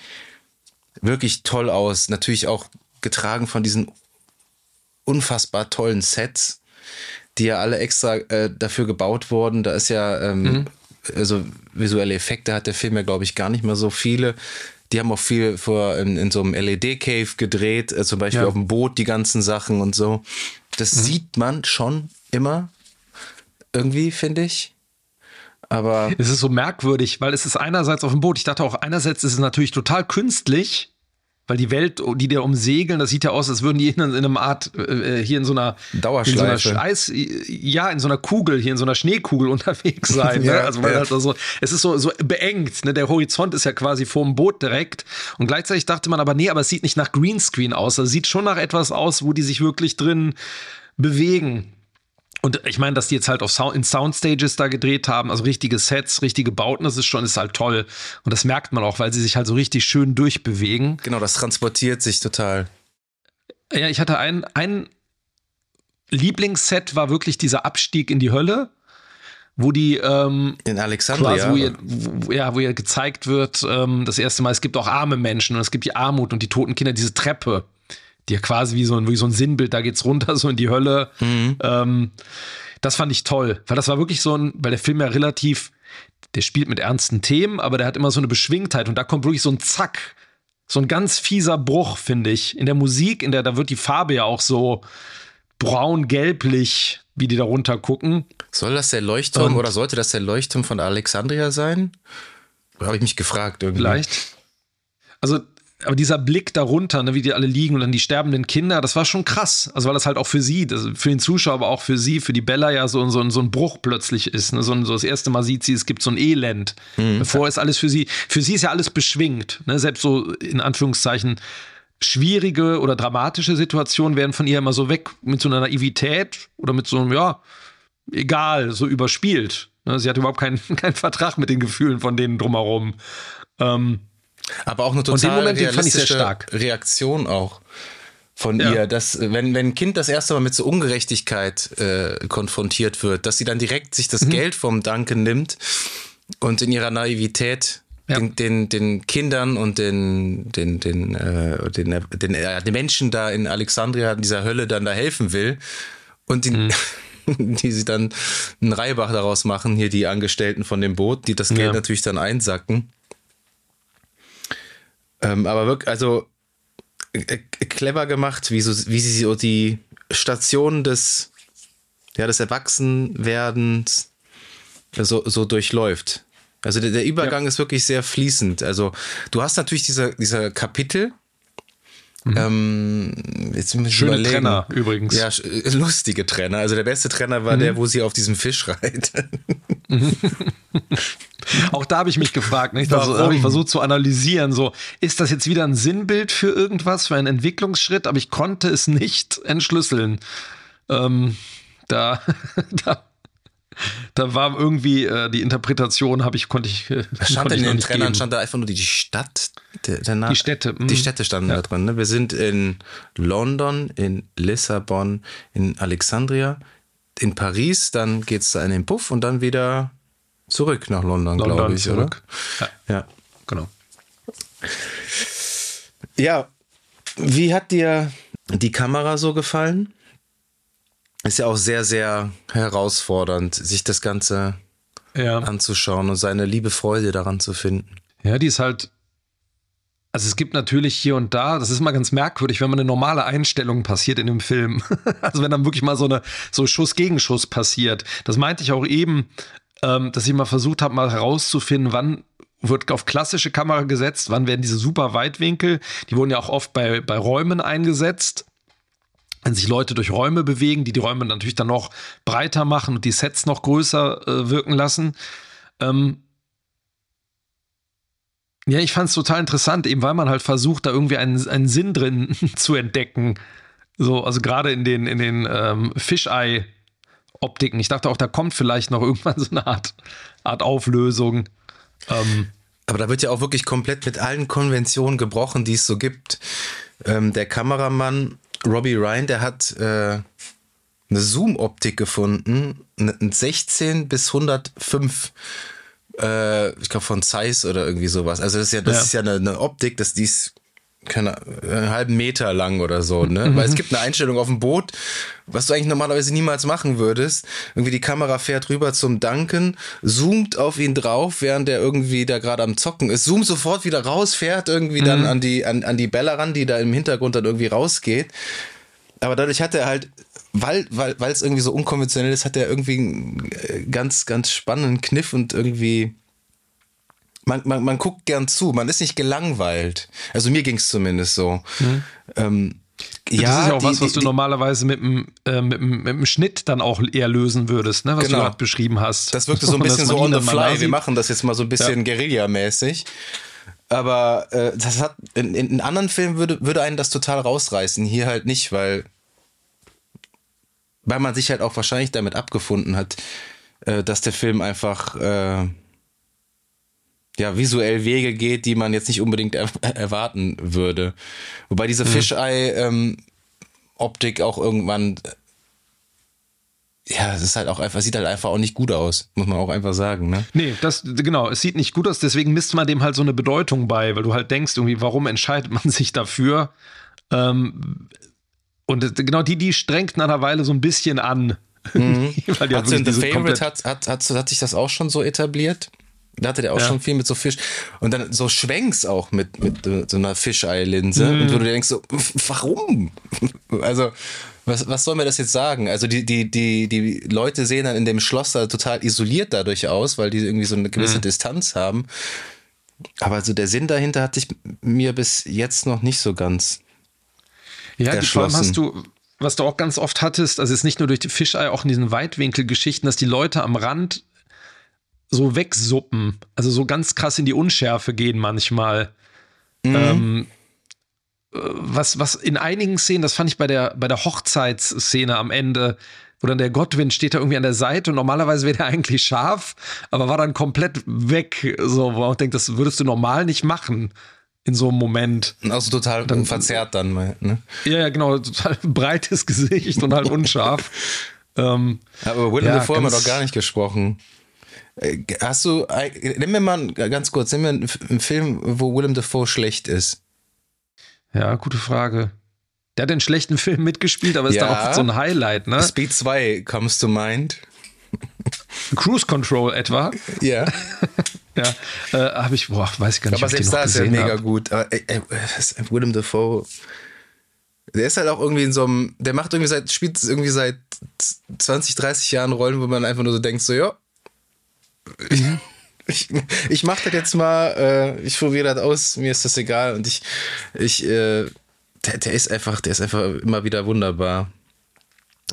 [SPEAKER 1] wirklich toll aus. Natürlich auch getragen von diesen unfassbar tollen Sets, die ja alle extra äh, dafür gebaut wurden. Da ist ja, ähm, mhm. also visuelle Effekte hat der Film ja, glaube ich, gar nicht mehr so viele. Die haben auch viel vor in, in so einem LED-Cave gedreht, äh, zum Beispiel ja. auf dem Boot die ganzen Sachen und so. Das mhm. sieht man schon immer irgendwie, finde ich. Aber.
[SPEAKER 3] Es ist so merkwürdig, weil es ist einerseits auf dem Boot. Ich dachte auch, einerseits ist es natürlich total künstlich, weil die Welt, die da umsegeln, das sieht ja aus, als würden die in, in einer Art, äh, hier in so einer
[SPEAKER 1] Dauerschleife.
[SPEAKER 3] In so einer Eis, ja, in so einer Kugel, hier in so einer Schneekugel unterwegs sein. Ne? ja, ne? Also weil ja. halt so, es ist so, so beengt, ne? Der Horizont ist ja quasi vor dem Boot direkt. Und gleichzeitig dachte man aber, nee, aber es sieht nicht nach Greenscreen aus. Es sieht schon nach etwas aus, wo die sich wirklich drin bewegen. Und ich meine, dass die jetzt halt auf Sound, in Soundstages da gedreht haben, also richtige Sets, richtige Bauten, das ist schon, ist halt toll. Und das merkt man auch, weil sie sich halt so richtig schön durchbewegen.
[SPEAKER 1] Genau, das transportiert sich total.
[SPEAKER 3] Ja, ich hatte ein, ein Lieblingsset war wirklich dieser Abstieg in die Hölle, wo die ähm,
[SPEAKER 1] in Alexandria,
[SPEAKER 3] quasi, wo ihr, wo, ja, wo ihr gezeigt wird, ähm, das erste Mal, es gibt auch arme Menschen und es gibt die Armut und die toten Kinder, diese Treppe die ja quasi wie so, ein, wie so ein Sinnbild, da geht's runter, so in die Hölle. Mhm. Ähm, das fand ich toll, weil das war wirklich so ein, weil der Film ja relativ, der spielt mit ernsten Themen, aber der hat immer so eine Beschwingtheit und da kommt wirklich so ein Zack, so ein ganz fieser Bruch, finde ich. In der Musik, in der, da wird die Farbe ja auch so braun-gelblich, wie die da runter gucken.
[SPEAKER 1] Soll das der Leuchtturm und, oder sollte das der Leuchtturm von Alexandria sein? Habe ich mich gefragt irgendwie.
[SPEAKER 3] Vielleicht. Also aber dieser Blick darunter, ne, wie die alle liegen und dann die sterbenden Kinder, das war schon krass. Also weil das halt auch für sie, das, für den Zuschauer, aber auch für sie, für die Bella ja so, so, so ein Bruch plötzlich ist. Ne? So, so das erste Mal sieht sie, es gibt so ein Elend. Mhm. Bevor ist alles für sie, für sie ist ja alles beschwingt. Ne? Selbst so in Anführungszeichen schwierige oder dramatische Situationen werden von ihr immer so weg mit so einer Naivität oder mit so einem, ja, egal, so überspielt. Ne? Sie hat überhaupt keinen, keinen Vertrag mit den Gefühlen von denen drumherum. Ähm,
[SPEAKER 1] aber auch eine total Moment, realistische Reaktion auch von ja. ihr, dass wenn, wenn ein Kind das erste Mal mit so Ungerechtigkeit äh, konfrontiert wird, dass sie dann direkt sich das mhm. Geld vom Danken nimmt und in ihrer Naivität ja. den, den, den Kindern und den, den, den, äh, den, den, äh, den Menschen da in Alexandria, in dieser Hölle, dann da helfen will und den, mhm. die sie dann einen Reibach daraus machen, hier die Angestellten von dem Boot, die das Geld ja. natürlich dann einsacken. Ähm, aber wirklich, also äh, clever gemacht, wie, so, wie sie so die Station des, ja, des Erwachsenwerdens so, so durchläuft. Also der, der Übergang ja. ist wirklich sehr fließend. Also du hast natürlich diese, diese Kapitel, Mhm. Ähm, jetzt müssen
[SPEAKER 3] Schöne
[SPEAKER 1] überlegen.
[SPEAKER 3] Trenner übrigens.
[SPEAKER 1] Ja, lustige Trenner. Also der beste Trenner war mhm. der, wo sie auf diesem Fisch reitet.
[SPEAKER 3] Auch da habe ich mich gefragt, nicht? Also habe ich versucht zu analysieren, so ist das jetzt wieder ein Sinnbild für irgendwas, für einen Entwicklungsschritt, aber ich konnte es nicht entschlüsseln. Ähm, da, da da war irgendwie äh, die Interpretation, habe ich, konnte ich. Äh,
[SPEAKER 1] Was stand denn in den Trennern? Geben. Stand da einfach nur die Stadt? Der, der
[SPEAKER 3] die Städte.
[SPEAKER 1] Mh. Die Städte standen ja. da drin. Ne? Wir sind in London, in Lissabon, in Alexandria, in Paris, dann geht es da in den Puff und dann wieder zurück nach London, London glaube ich, zurück.
[SPEAKER 3] oder? Ja. ja. Genau.
[SPEAKER 1] Ja, wie hat dir die Kamera so gefallen? Ist ja auch sehr, sehr herausfordernd, sich das Ganze ja. anzuschauen und seine liebe Freude daran zu finden.
[SPEAKER 3] Ja, die ist halt. Also es gibt natürlich hier und da, das ist mal ganz merkwürdig, wenn man eine normale Einstellung passiert in dem Film. also wenn dann wirklich mal so eine so Schuss gegen Schuss passiert. Das meinte ich auch eben, ähm, dass ich mal versucht habe, mal herauszufinden, wann wird auf klassische Kamera gesetzt, wann werden diese super Weitwinkel, die wurden ja auch oft bei, bei Räumen eingesetzt wenn sich Leute durch Räume bewegen, die die Räume natürlich dann noch breiter machen und die Sets noch größer äh, wirken lassen. Ähm ja, ich fand es total interessant, eben weil man halt versucht, da irgendwie einen, einen Sinn drin zu entdecken. So, also gerade in den, in den ähm, Fischei-Optiken. Ich dachte auch, da kommt vielleicht noch irgendwann so eine Art, Art Auflösung. Ähm
[SPEAKER 1] aber da wird ja auch wirklich komplett mit allen Konventionen gebrochen, die es so gibt. Ähm, der Kameramann Robbie Ryan, der hat äh, eine Zoom-Optik gefunden, ein 16 bis 105 äh, ich glaube von Zeiss oder irgendwie sowas. Also das ist ja, das ja. ist ja eine, eine Optik, dass dies keine, einen halben Meter lang oder so, ne? Mhm. Weil es gibt eine Einstellung auf dem Boot, was du eigentlich normalerweise niemals machen würdest. Irgendwie die Kamera fährt rüber zum Duncan, zoomt auf ihn drauf, während er irgendwie da gerade am Zocken ist, zoomt sofort wieder raus, fährt irgendwie mhm. dann an die, an, an die Bella ran, die da im Hintergrund dann irgendwie rausgeht. Aber dadurch hat er halt, weil, weil, weil es irgendwie so unkonventionell ist, hat er irgendwie einen äh, ganz, ganz spannenden Kniff und irgendwie man, man, man guckt gern zu, man ist nicht gelangweilt. Also mir ging es zumindest so. Mhm. Ähm,
[SPEAKER 3] ja, das ist ja auch die, was, was du die, normalerweise mit dem, äh, mit, dem, mit dem Schnitt dann auch eher lösen würdest, ne? was genau. du gerade beschrieben hast.
[SPEAKER 1] Das wirkte so ein bisschen so on the fly. Wir machen das jetzt mal so ein bisschen ja. Guerilla-mäßig. Aber äh, das hat in, in anderen Filmen würde, würde einen das total rausreißen. Hier halt nicht, weil, weil man sich halt auch wahrscheinlich damit abgefunden hat, äh, dass der Film einfach äh, ja, visuell Wege geht, die man jetzt nicht unbedingt er erwarten würde. Wobei diese mhm. Fischei-Optik ähm, auch irgendwann, ja, es ist halt auch einfach, sieht halt einfach auch nicht gut aus, muss man auch einfach sagen, ne?
[SPEAKER 3] Nee, das, genau, es sieht nicht gut aus, deswegen misst man dem halt so eine Bedeutung bei, weil du halt denkst, irgendwie, warum entscheidet man sich dafür? Ähm, und genau die, die strengt nach einer Weile so ein bisschen an.
[SPEAKER 1] Mhm. Weil die hat in The Favorite hat, hat, hat, hat sich das auch schon so etabliert? Da hatte der auch ja. schon viel mit so Fisch. Und dann so Schwenks auch mit, mit so einer Fischei-Linse. Mm. Und wo du denkst so, warum? Also, was, was soll mir das jetzt sagen? Also, die, die, die, die Leute sehen dann in dem Schloss da total isoliert dadurch aus, weil die irgendwie so eine gewisse mm. Distanz haben. Aber also der Sinn dahinter hat sich mir bis jetzt noch nicht so ganz.
[SPEAKER 3] Ja, die vor allem hast du, was du auch ganz oft hattest, also ist nicht nur durch die Fischei, auch in diesen Weitwinkelgeschichten, dass die Leute am Rand so wegsuppen, also so ganz krass in die Unschärfe gehen manchmal. Mhm. Ähm, äh, was, was in einigen Szenen, das fand ich bei der, bei der Hochzeitsszene am Ende, wo dann der Godwin steht da irgendwie an der Seite und normalerweise wäre der eigentlich scharf, aber war dann komplett weg. So, wo man denkt, das würdest du normal nicht machen in so einem Moment.
[SPEAKER 1] Also total dann, verzerrt dann mal, ne?
[SPEAKER 3] Ja, ja, genau, total breites Gesicht und halt unscharf. ähm,
[SPEAKER 1] aber Willem ja, Dafoe haben wir doch gar nicht gesprochen. Äh, hast du, nimm mir mal ganz kurz, nimm mir einen Film, wo Willem Dafoe schlecht ist.
[SPEAKER 3] Ja, gute Frage. Der hat den schlechten Film mitgespielt, aber ist ja, da auch so ein Highlight, ne?
[SPEAKER 1] Speed 2 comes to mind.
[SPEAKER 3] Cruise Control etwa.
[SPEAKER 1] Ja.
[SPEAKER 3] ja, äh, habe ich, boah, weiß ich gar nicht.
[SPEAKER 1] Aber selbst da ist er mega hab. gut. Aber, äh, äh, Willem Dafoe, der ist halt auch irgendwie in so einem, der macht irgendwie seit, spielt irgendwie seit 20, 30 Jahren Rollen, wo man einfach nur so denkt, so, ja, Mhm. Ich, ich mache das jetzt mal, äh, ich probiere das aus, mir ist das egal und ich, ich, äh, der, der ist einfach, der ist einfach immer wieder wunderbar.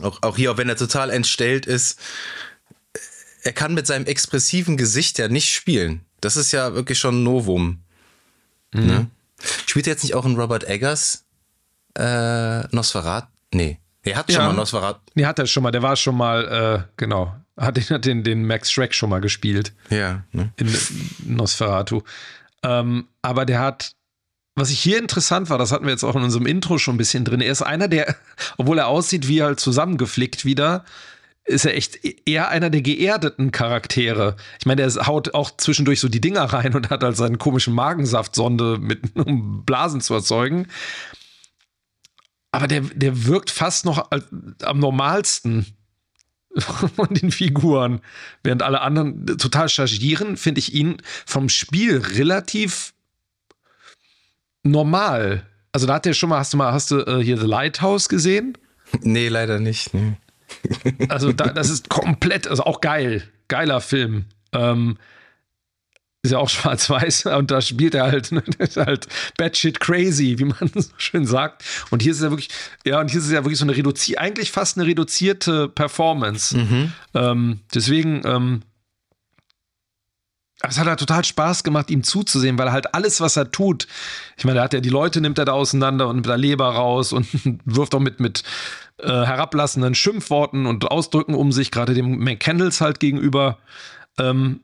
[SPEAKER 1] Auch, auch hier, auch wenn er total entstellt ist, er kann mit seinem expressiven Gesicht ja nicht spielen. Das ist ja wirklich schon ein Novum. Mhm. Ne? Spielt er jetzt nicht auch in Robert Eggers äh, Nosferat? Nee. Er hat schon ja. mal Nosferat.
[SPEAKER 3] Nee, hat er schon mal. Der war schon mal, äh, genau. Hat den, hat den, den Max Shrek schon mal gespielt.
[SPEAKER 1] Ja. Ne?
[SPEAKER 3] In Nosferatu. Ähm, aber der hat was ich hier interessant war, das hatten wir jetzt auch in unserem Intro schon ein bisschen drin. Er ist einer, der, obwohl er aussieht wie halt zusammengeflickt wieder, ist er echt eher einer der geerdeten Charaktere. Ich meine, der haut auch zwischendurch so die Dinger rein und hat halt seinen komischen Magensaftsonde mit, um Blasen zu erzeugen. Aber der, der wirkt fast noch am normalsten von den Figuren. Während alle anderen total chargieren, finde ich ihn vom Spiel relativ normal. Also da hat der schon mal, hast du mal, hast du äh, hier The Lighthouse gesehen?
[SPEAKER 1] Nee, leider nicht. Nee.
[SPEAKER 3] also da, das ist komplett, also auch geil. Geiler Film. Ähm, ist ja auch schwarz-weiß und da spielt er halt, ne, ist halt batshit crazy, wie man so schön sagt. Und hier ist es ja wirklich, ja, und hier ist es ja wirklich so eine reduzierte, eigentlich fast eine reduzierte Performance. Mhm. Ähm, deswegen, ähm, es hat halt total Spaß gemacht, ihm zuzusehen, weil halt alles, was er tut, ich meine, er hat ja die Leute, nimmt er da auseinander und mit der Leber raus und wirft auch mit, mit äh, herablassenden Schimpfworten und Ausdrücken um sich, gerade dem McCandles halt gegenüber. Ähm,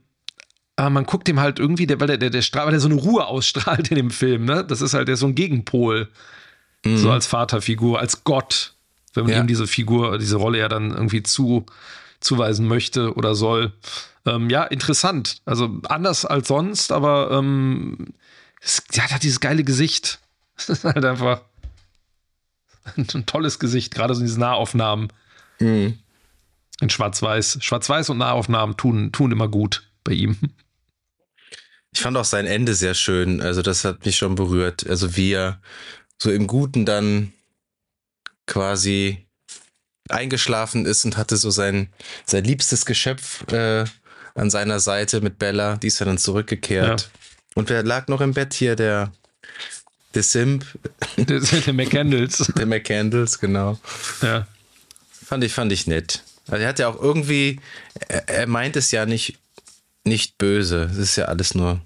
[SPEAKER 3] aber man guckt ihm halt irgendwie, der, weil der, der, der, weil der so eine Ruhe ausstrahlt in dem Film, ne? Das ist halt der so ein Gegenpol. Mhm. So als Vaterfigur, als Gott, wenn man ja. ihm diese Figur, diese Rolle ja dann irgendwie zu, zuweisen möchte oder soll. Ähm, ja, interessant. Also anders als sonst, aber ähm, es, ja, hat dieses geile Gesicht. Das ist halt einfach ein tolles Gesicht, gerade so in diesen Nahaufnahmen. Mhm. In Schwarz-Weiß. Schwarz-Weiß und Nahaufnahmen tun, tun immer gut bei ihm.
[SPEAKER 1] Ich fand auch sein Ende sehr schön. Also, das hat mich schon berührt. Also, wie er so im Guten dann quasi eingeschlafen ist und hatte so sein, sein liebstes Geschöpf äh, an seiner Seite mit Bella. Die ist ja dann zurückgekehrt. Ja. Und wer lag noch im Bett hier? Der, der Simp.
[SPEAKER 3] Der, der McCandles.
[SPEAKER 1] Der McCandles, genau.
[SPEAKER 3] Ja.
[SPEAKER 1] Fand ich, fand ich nett. Also er hat ja auch irgendwie, er, er meint es ja nicht, nicht böse. Es ist ja alles nur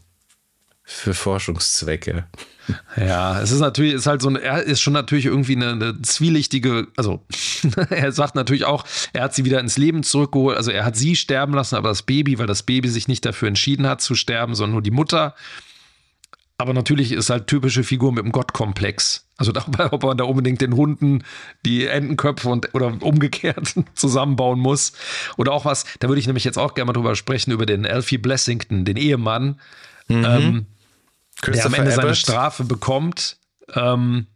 [SPEAKER 1] für Forschungszwecke.
[SPEAKER 3] Ja, es ist natürlich, ist halt so ein, er ist schon natürlich irgendwie eine, eine zwielichtige, also er sagt natürlich auch, er hat sie wieder ins Leben zurückgeholt, also er hat sie sterben lassen, aber das Baby, weil das Baby sich nicht dafür entschieden hat zu sterben, sondern nur die Mutter. Aber natürlich ist halt typische Figur mit dem Gottkomplex. Also dabei, ob man da unbedingt den Hunden die Entenköpfe und, oder umgekehrt zusammenbauen muss. Oder auch was, da würde ich nämlich jetzt auch gerne mal drüber sprechen, über den Alfie Blessington, den Ehemann. Mhm. Ähm, der am Ende seine Strafe bekommt. Ähm,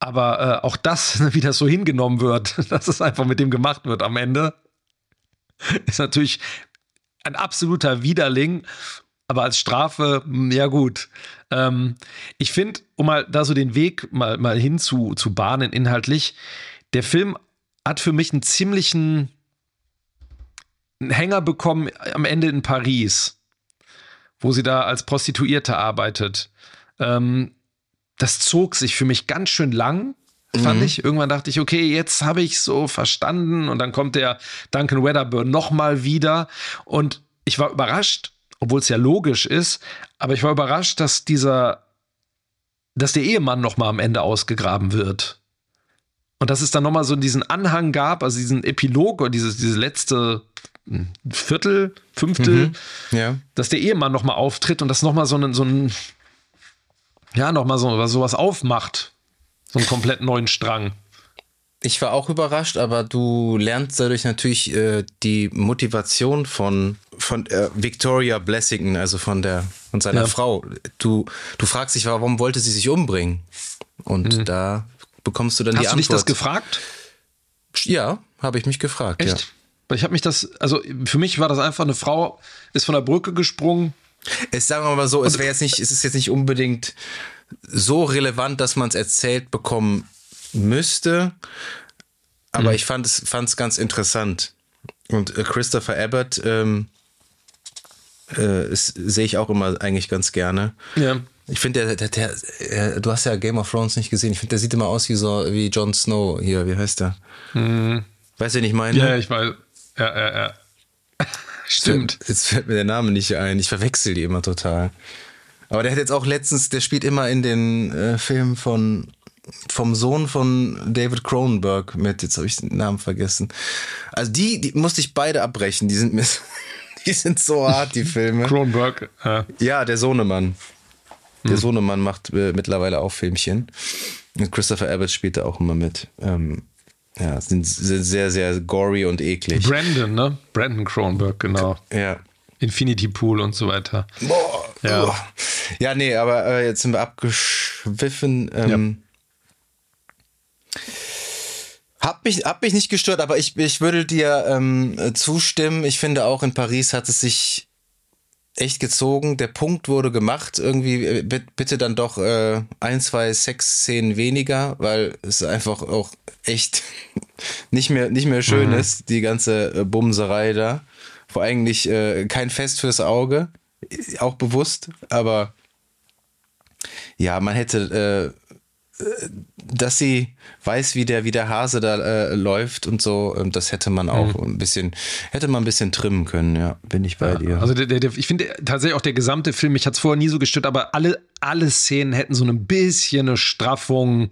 [SPEAKER 3] aber äh, auch das, wie das so hingenommen wird, dass es einfach mit dem gemacht wird am Ende, ist natürlich ein absoluter Widerling. Aber als Strafe, hm, ja gut. Ähm, ich finde, um mal da so den Weg mal, mal hin zu, zu bahnen inhaltlich, der Film hat für mich einen ziemlichen Hänger bekommen am Ende in Paris wo sie da als Prostituierte arbeitet. Ähm, das zog sich für mich ganz schön lang, fand mhm. ich. Irgendwann dachte ich, okay, jetzt habe ich so verstanden. Und dann kommt der Duncan Wedderburn nochmal wieder. Und ich war überrascht, obwohl es ja logisch ist, aber ich war überrascht, dass dieser, dass der Ehemann nochmal am Ende ausgegraben wird. Und dass es dann nochmal so diesen Anhang gab, also diesen Epilog oder dieses, diese letzte Viertel, Fünftel, mhm, ja. dass der Ehemann nochmal auftritt und das nochmal so ein, so ein, ja, nochmal so, so was aufmacht. So einen komplett neuen Strang.
[SPEAKER 1] Ich war auch überrascht, aber du lernst dadurch natürlich äh, die Motivation von, von äh, Victoria Blessington, also von der von seiner ja. Frau. Du, du fragst dich, warum wollte sie sich umbringen? Und mhm. da bekommst du dann
[SPEAKER 3] Hast
[SPEAKER 1] die
[SPEAKER 3] Antwort. Hast du dich das gefragt?
[SPEAKER 1] Ja, habe ich mich gefragt. Echt? Ja.
[SPEAKER 3] Ich habe mich das, also für mich war das einfach eine Frau, ist von der Brücke gesprungen.
[SPEAKER 1] Es sagen wir mal so, es wäre jetzt nicht, es ist jetzt nicht unbedingt so relevant, dass man es erzählt bekommen müsste. Aber mhm. ich fand es fand's ganz interessant. Und äh, Christopher Abbott ähm, äh, sehe ich auch immer eigentlich ganz gerne.
[SPEAKER 3] Ja.
[SPEAKER 1] Ich finde, der, der, der, äh, du hast ja Game of Thrones nicht gesehen. Ich finde, der sieht immer aus wie so wie Jon Snow hier. Wie heißt der?
[SPEAKER 3] Mhm.
[SPEAKER 1] Weißt du, wen ich meine?
[SPEAKER 3] Ja, ich weiß. Ja, ja, ja. Stimmt.
[SPEAKER 1] Jetzt fällt mir der Name nicht ein. Ich verwechsel die immer total. Aber der hat jetzt auch letztens, der spielt immer in den äh, Filmen von vom Sohn von David Cronenberg mit, jetzt habe ich den Namen vergessen. Also die, die musste ich beide abbrechen, die sind mir, die sind so hart, die Filme.
[SPEAKER 3] Cronenberg,
[SPEAKER 1] ja. Ja, der Sohnemann. Der hm. Sohnemann macht äh, mittlerweile auch Filmchen. Und Christopher Abbott spielt da auch immer mit. Ähm, ja, sind, sehr, sehr gory und eklig.
[SPEAKER 3] Brandon, ne? Brandon Cronenberg, genau.
[SPEAKER 1] Ja.
[SPEAKER 3] Infinity Pool und so weiter.
[SPEAKER 1] Boah. Ja, boah. ja nee, aber äh, jetzt sind wir abgeschwiffen. Ähm, ja. Hab mich, hab mich nicht gestört, aber ich, ich würde dir ähm, zustimmen. Ich finde auch in Paris hat es sich echt gezogen. Der Punkt wurde gemacht. Irgendwie äh, bitte dann doch äh, ein, zwei Sexszenen weniger, weil es einfach auch echt nicht mehr, nicht mehr schön mhm. ist, die ganze äh, Bumserei da. Vor eigentlich äh, kein Fest fürs Auge, auch bewusst, aber ja, man hätte äh, dass sie weiß, wie der, wie der Hase da äh, läuft und so, ähm, das hätte man auch mhm. ein bisschen, hätte man ein bisschen trimmen können, ja, bin ich bei ja, dir.
[SPEAKER 3] Also der, der, ich finde tatsächlich auch der gesamte Film, mich hat es vorher nie so gestört, aber alle, alle Szenen hätten so ein bisschen eine Straffung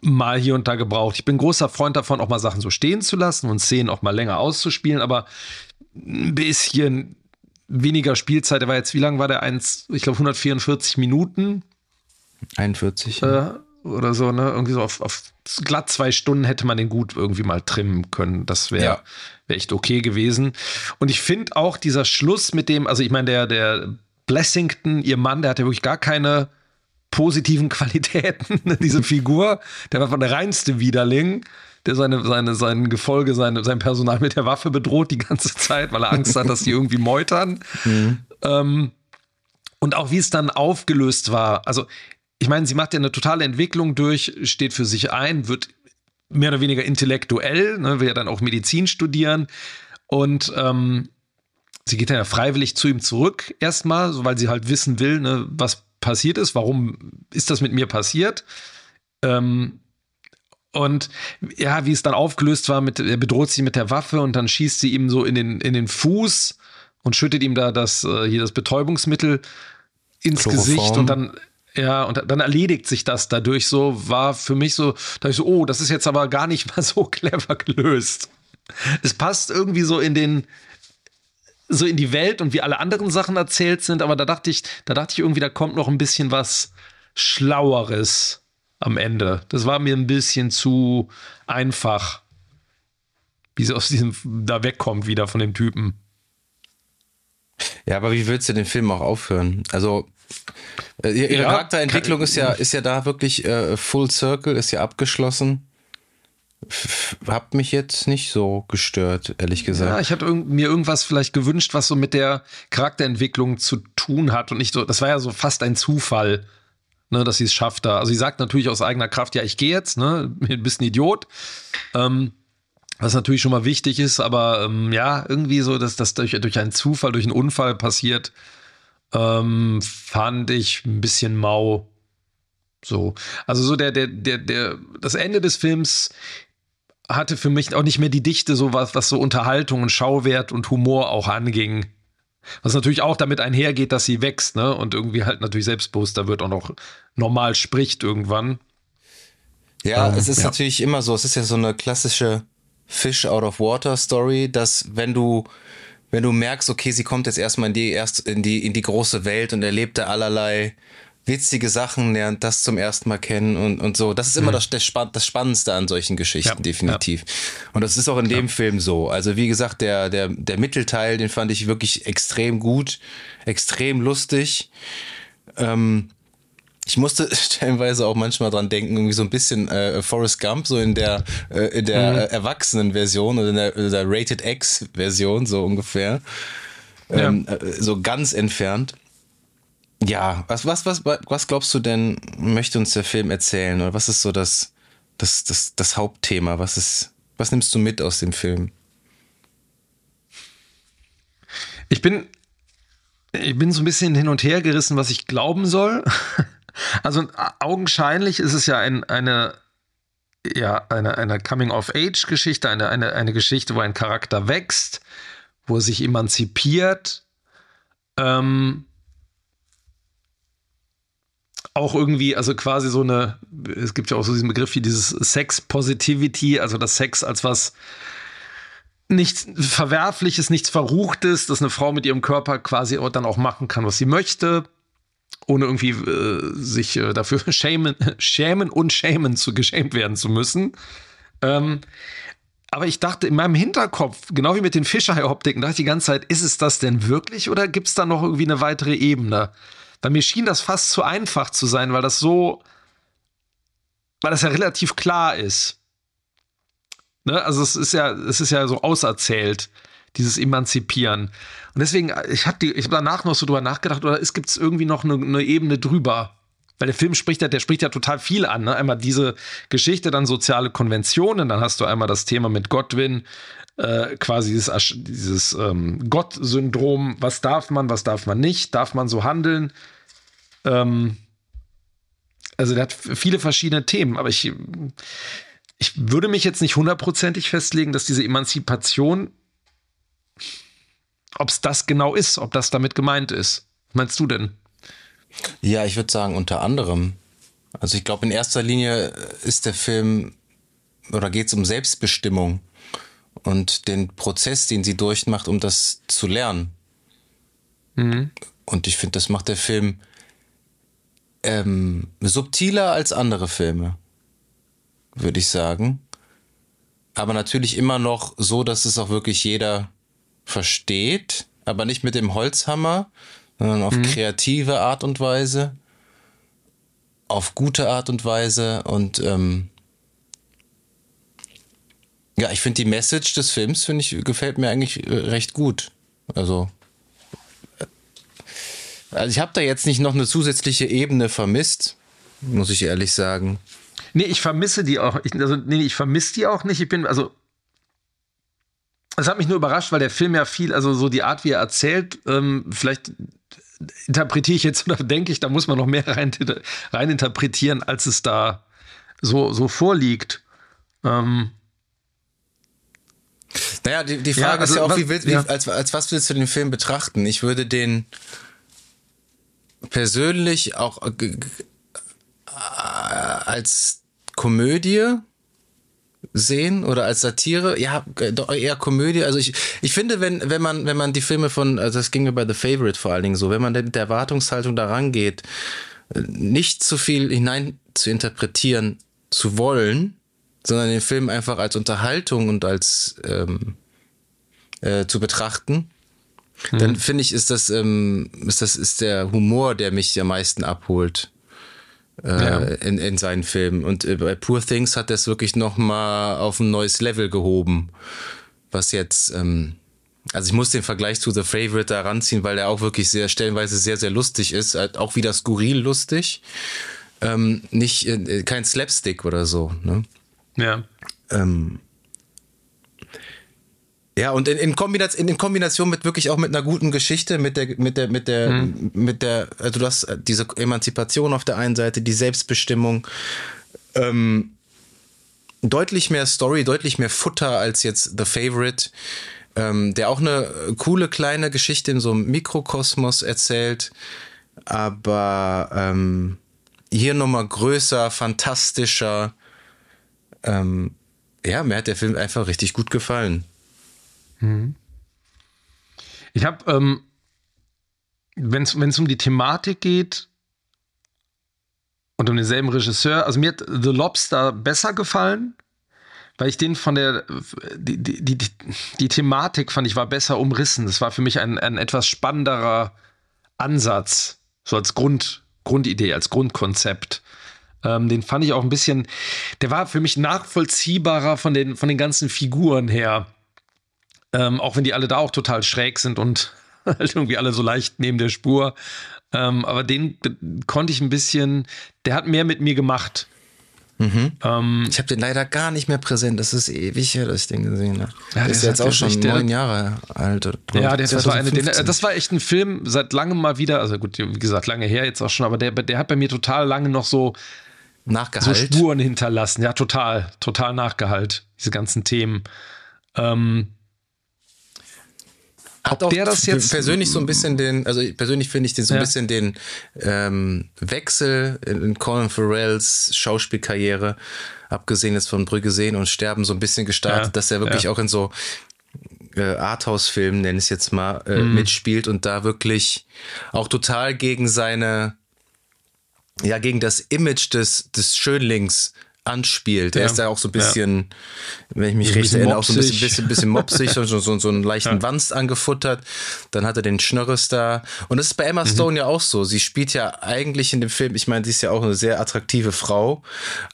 [SPEAKER 3] mal hier und da gebraucht. Ich bin großer Freund davon, auch mal Sachen so stehen zu lassen und Szenen auch mal länger auszuspielen, aber ein bisschen weniger Spielzeit. Der war jetzt, wie lang war der? Eins, ich glaube 144 Minuten
[SPEAKER 1] 41.
[SPEAKER 3] Äh, oder so, ne? Irgendwie so auf, auf, glatt zwei Stunden hätte man den gut irgendwie mal trimmen können. Das wäre ja. wär echt okay gewesen. Und ich finde auch dieser Schluss mit dem, also ich meine, der, der Blessington, ihr Mann, der hat ja wirklich gar keine positiven Qualitäten, ne, diese Figur. Der war von der reinste Widerling, der seine, seine, sein Gefolge, seine, sein Personal mit der Waffe bedroht die ganze Zeit, weil er Angst hat, dass die irgendwie meutern. Mhm. Ähm, und auch wie es dann aufgelöst war. Also ich meine, sie macht ja eine totale Entwicklung durch, steht für sich ein, wird mehr oder weniger intellektuell, ne, will ja dann auch Medizin studieren und ähm, sie geht dann ja freiwillig zu ihm zurück erstmal, so, weil sie halt wissen will, ne, was passiert ist, warum ist das mit mir passiert. Ähm, und ja, wie es dann aufgelöst war, mit, er bedroht sie mit der Waffe und dann schießt sie ihm so in den, in den Fuß und schüttet ihm da das, äh, hier das Betäubungsmittel ins Chloroform. Gesicht und dann ja, und dann erledigt sich das dadurch so, war für mich so, da ich so, oh, das ist jetzt aber gar nicht mal so clever gelöst. Es passt irgendwie so in den, so in die Welt und wie alle anderen Sachen erzählt sind, aber da dachte ich, da dachte ich irgendwie, da kommt noch ein bisschen was Schlaueres am Ende. Das war mir ein bisschen zu einfach, wie sie aus diesem da wegkommt wieder von dem Typen.
[SPEAKER 1] Ja, aber wie würdest du den Film auch aufhören? Also ihre ja, Charakterentwicklung ist ja, ist ja da wirklich äh, Full Circle, ist ja abgeschlossen. Hab mich jetzt nicht so gestört, ehrlich gesagt. Ja,
[SPEAKER 3] ich hatte irg mir irgendwas vielleicht gewünscht, was so mit der Charakterentwicklung zu tun hat und nicht so, das war ja so fast ein Zufall, ne, dass sie es schafft da. Also sie sagt natürlich aus eigener Kraft, ja, ich gehe jetzt, ne, bist ein Idiot. Ähm, was natürlich schon mal wichtig ist, aber ähm, ja, irgendwie so, dass das durch, durch einen Zufall, durch einen Unfall passiert, ähm, fand ich ein bisschen mau. So. Also so der, der, der, der, das Ende des Films hatte für mich auch nicht mehr die Dichte, so was, was so Unterhaltung und Schauwert und Humor auch anging. Was natürlich auch damit einhergeht, dass sie wächst, ne? Und irgendwie halt natürlich selbstbewusster wird und auch normal spricht irgendwann.
[SPEAKER 1] Ja, ähm, es ist ja. natürlich immer so, es ist ja so eine klassische Fish out of water Story, dass wenn du wenn du merkst, okay, sie kommt jetzt erstmal in die erst in die in die große Welt und erlebt da allerlei witzige Sachen, lernt das zum ersten Mal kennen und, und so. Das ist immer mhm. das, das, Spannendste an solchen Geschichten, ja, definitiv. Ja. Und das ist auch in dem ja. Film so. Also wie gesagt, der, der, der Mittelteil, den fand ich wirklich extrem gut, extrem lustig. Ähm, ich musste stellenweise auch manchmal dran denken, irgendwie so ein bisschen äh, Forrest Gump, so in der, äh, in der mhm. Erwachsenen-Version oder in der, in der Rated X-Version, so ungefähr. Ähm, ja. äh, so ganz entfernt. Ja, was, was, was, was glaubst du denn, möchte uns der Film erzählen? Oder was ist so das, das, das, das Hauptthema? Was ist, was nimmst du mit aus dem Film?
[SPEAKER 3] Ich bin ich bin so ein bisschen hin und her gerissen, was ich glauben soll. Also augenscheinlich ist es ja ein, eine, ja, eine, eine Coming-of-Age-Geschichte, eine, eine, eine Geschichte, wo ein Charakter wächst, wo er sich emanzipiert. Ähm, auch irgendwie, also quasi so eine, es gibt ja auch so diesen Begriff wie dieses Sex-Positivity, also das Sex als was nichts Verwerfliches, nichts Verruchtes, dass eine Frau mit ihrem Körper quasi dann auch machen kann, was sie möchte, ohne irgendwie äh, sich äh, dafür schämen, schämen und schämen zu geschämt werden zu müssen. Ähm, aber ich dachte in meinem Hinterkopf, genau wie mit den Fischei-Optiken, dachte ich die ganze Zeit, ist es das denn wirklich oder gibt es da noch irgendwie eine weitere Ebene? Bei mir schien das fast zu einfach zu sein, weil das so, weil das ja relativ klar ist. Ne? Also es ist ja, es ist ja so auserzählt, dieses Emanzipieren. Und deswegen, ich habe hab danach noch so drüber nachgedacht, oder es gibt irgendwie noch eine, eine, Ebene drüber. Weil der Film spricht ja, der spricht ja total viel an. Ne? Einmal diese Geschichte, dann soziale Konventionen, dann hast du einmal das Thema mit Godwin, äh, quasi dieses, dieses ähm, Gott-Syndrom, was darf man, was darf man nicht, darf man so handeln. Ähm, also der hat viele verschiedene Themen, aber ich, ich würde mich jetzt nicht hundertprozentig festlegen, dass diese Emanzipation, ob es das genau ist, ob das damit gemeint ist. Was meinst du denn?
[SPEAKER 1] Ja, ich würde sagen, unter anderem. Also ich glaube, in erster Linie ist der Film oder geht es um Selbstbestimmung und den Prozess, den sie durchmacht, um das zu lernen. Mhm. Und ich finde, das macht der Film ähm, subtiler als andere Filme, würde ich sagen. Aber natürlich immer noch so, dass es auch wirklich jeder versteht, aber nicht mit dem Holzhammer, sondern auf mhm. kreative Art und Weise, auf gute Art und Weise und ähm, ja, ich finde die Message des Films, finde ich, gefällt mir eigentlich äh, recht gut. Also, äh, also ich habe da jetzt nicht noch eine zusätzliche Ebene vermisst, muss ich ehrlich sagen.
[SPEAKER 3] Nee, ich vermisse die auch. Ich, also, nee, ich vermisse die auch nicht. Ich bin, also, es hat mich nur überrascht, weil der Film ja viel, also so die Art, wie er erzählt, ähm, vielleicht interpretiere ich jetzt oder denke ich, da muss man noch mehr rein, rein interpretieren, als es da so, so vorliegt. Ähm,
[SPEAKER 1] naja, die, die Frage ja, also, ist ja auch, was, wie willst, ja. wie, als, als was willst du den Film betrachten? Ich würde den persönlich auch äh, als Komödie sehen oder als Satire, ja, doch eher Komödie. Also ich, ich finde, wenn, wenn man, wenn man die Filme von, also das ging mir bei The Favorite vor allen Dingen so, wenn man mit der Erwartungshaltung daran geht, nicht zu viel hinein zu interpretieren zu wollen, sondern den Film einfach als Unterhaltung und als ähm, äh, zu betrachten, mhm. dann finde ich, ist das, ähm, ist das ist der Humor, der mich am meisten abholt äh, ja. in, in seinen Filmen. Und äh, bei Poor Things hat er es wirklich noch mal auf ein neues Level gehoben, was jetzt ähm, also ich muss den Vergleich zu The Favorite da ranziehen, weil er auch wirklich sehr stellenweise sehr, sehr lustig ist. Auch wieder skurril lustig. Ähm, nicht, äh, kein Slapstick oder so. Ne?
[SPEAKER 3] Ja. Ähm,
[SPEAKER 1] ja, und in, in, Kombination, in Kombination mit wirklich auch mit einer guten Geschichte, mit der, mit der, mit der, mhm. mit der, also du hast diese Emanzipation auf der einen Seite, die Selbstbestimmung, ähm, deutlich mehr Story, deutlich mehr Futter als jetzt The Favorite, ähm, der auch eine coole kleine Geschichte in so einem Mikrokosmos erzählt, aber ähm, hier nochmal größer, fantastischer, ähm, ja, mir hat der Film einfach richtig gut gefallen.
[SPEAKER 3] Mhm. Ich habe, ähm, wenn es um die Thematik geht und um denselben Regisseur, also mir hat The Lobster besser gefallen, weil ich den von der, die, die, die, die Thematik fand ich war besser umrissen. Das war für mich ein, ein etwas spannenderer Ansatz, so als Grund, Grundidee, als Grundkonzept. Ähm, den fand ich auch ein bisschen, der war für mich nachvollziehbarer von den, von den ganzen Figuren her. Ähm, auch wenn die alle da auch total schräg sind und halt irgendwie alle so leicht neben der Spur. Ähm, aber den konnte ich ein bisschen, der hat mehr mit mir gemacht.
[SPEAKER 1] Mhm. Ähm, ich habe den leider gar nicht mehr präsent. Das ist ewig her, dass ich den gesehen habe. Ja, der ist jetzt auch schon neun Jahre alt.
[SPEAKER 3] Ja, der das, war eine, den, das war echt ein Film seit langem mal wieder. Also gut, wie gesagt, lange her jetzt auch schon, aber der, der hat bei mir total lange noch so,
[SPEAKER 1] Nachgehalt.
[SPEAKER 3] so Spuren hinterlassen. Ja, total, total Nachgehalt. Diese ganzen Themen. Ähm,
[SPEAKER 1] hat auch der das jetzt persönlich so ein bisschen den, also persönlich finde ich den so ein ja. bisschen den ähm, Wechsel in Colin Farrells Schauspielkarriere, abgesehen jetzt von Brügge sehen und sterben, so ein bisschen gestartet, ja. dass er wirklich ja. auch in so äh, Arthouse-Filmen, nenne ich es jetzt mal, äh, mhm. mitspielt und da wirklich auch total gegen seine, ja, gegen das Image des, des Schönlings anspielt. Ja. Er ist ja auch so ein bisschen, ja. wenn ich mich recht erinnere, auch so ein bisschen, bisschen, bisschen mopsig und so, so, so einen leichten ja. Wanst angefuttert. Dann hat er den Schnörres da. Und das ist bei Emma mhm. Stone mhm. ja auch so. Sie spielt ja eigentlich in dem Film, ich meine, sie ist ja auch eine sehr attraktive Frau,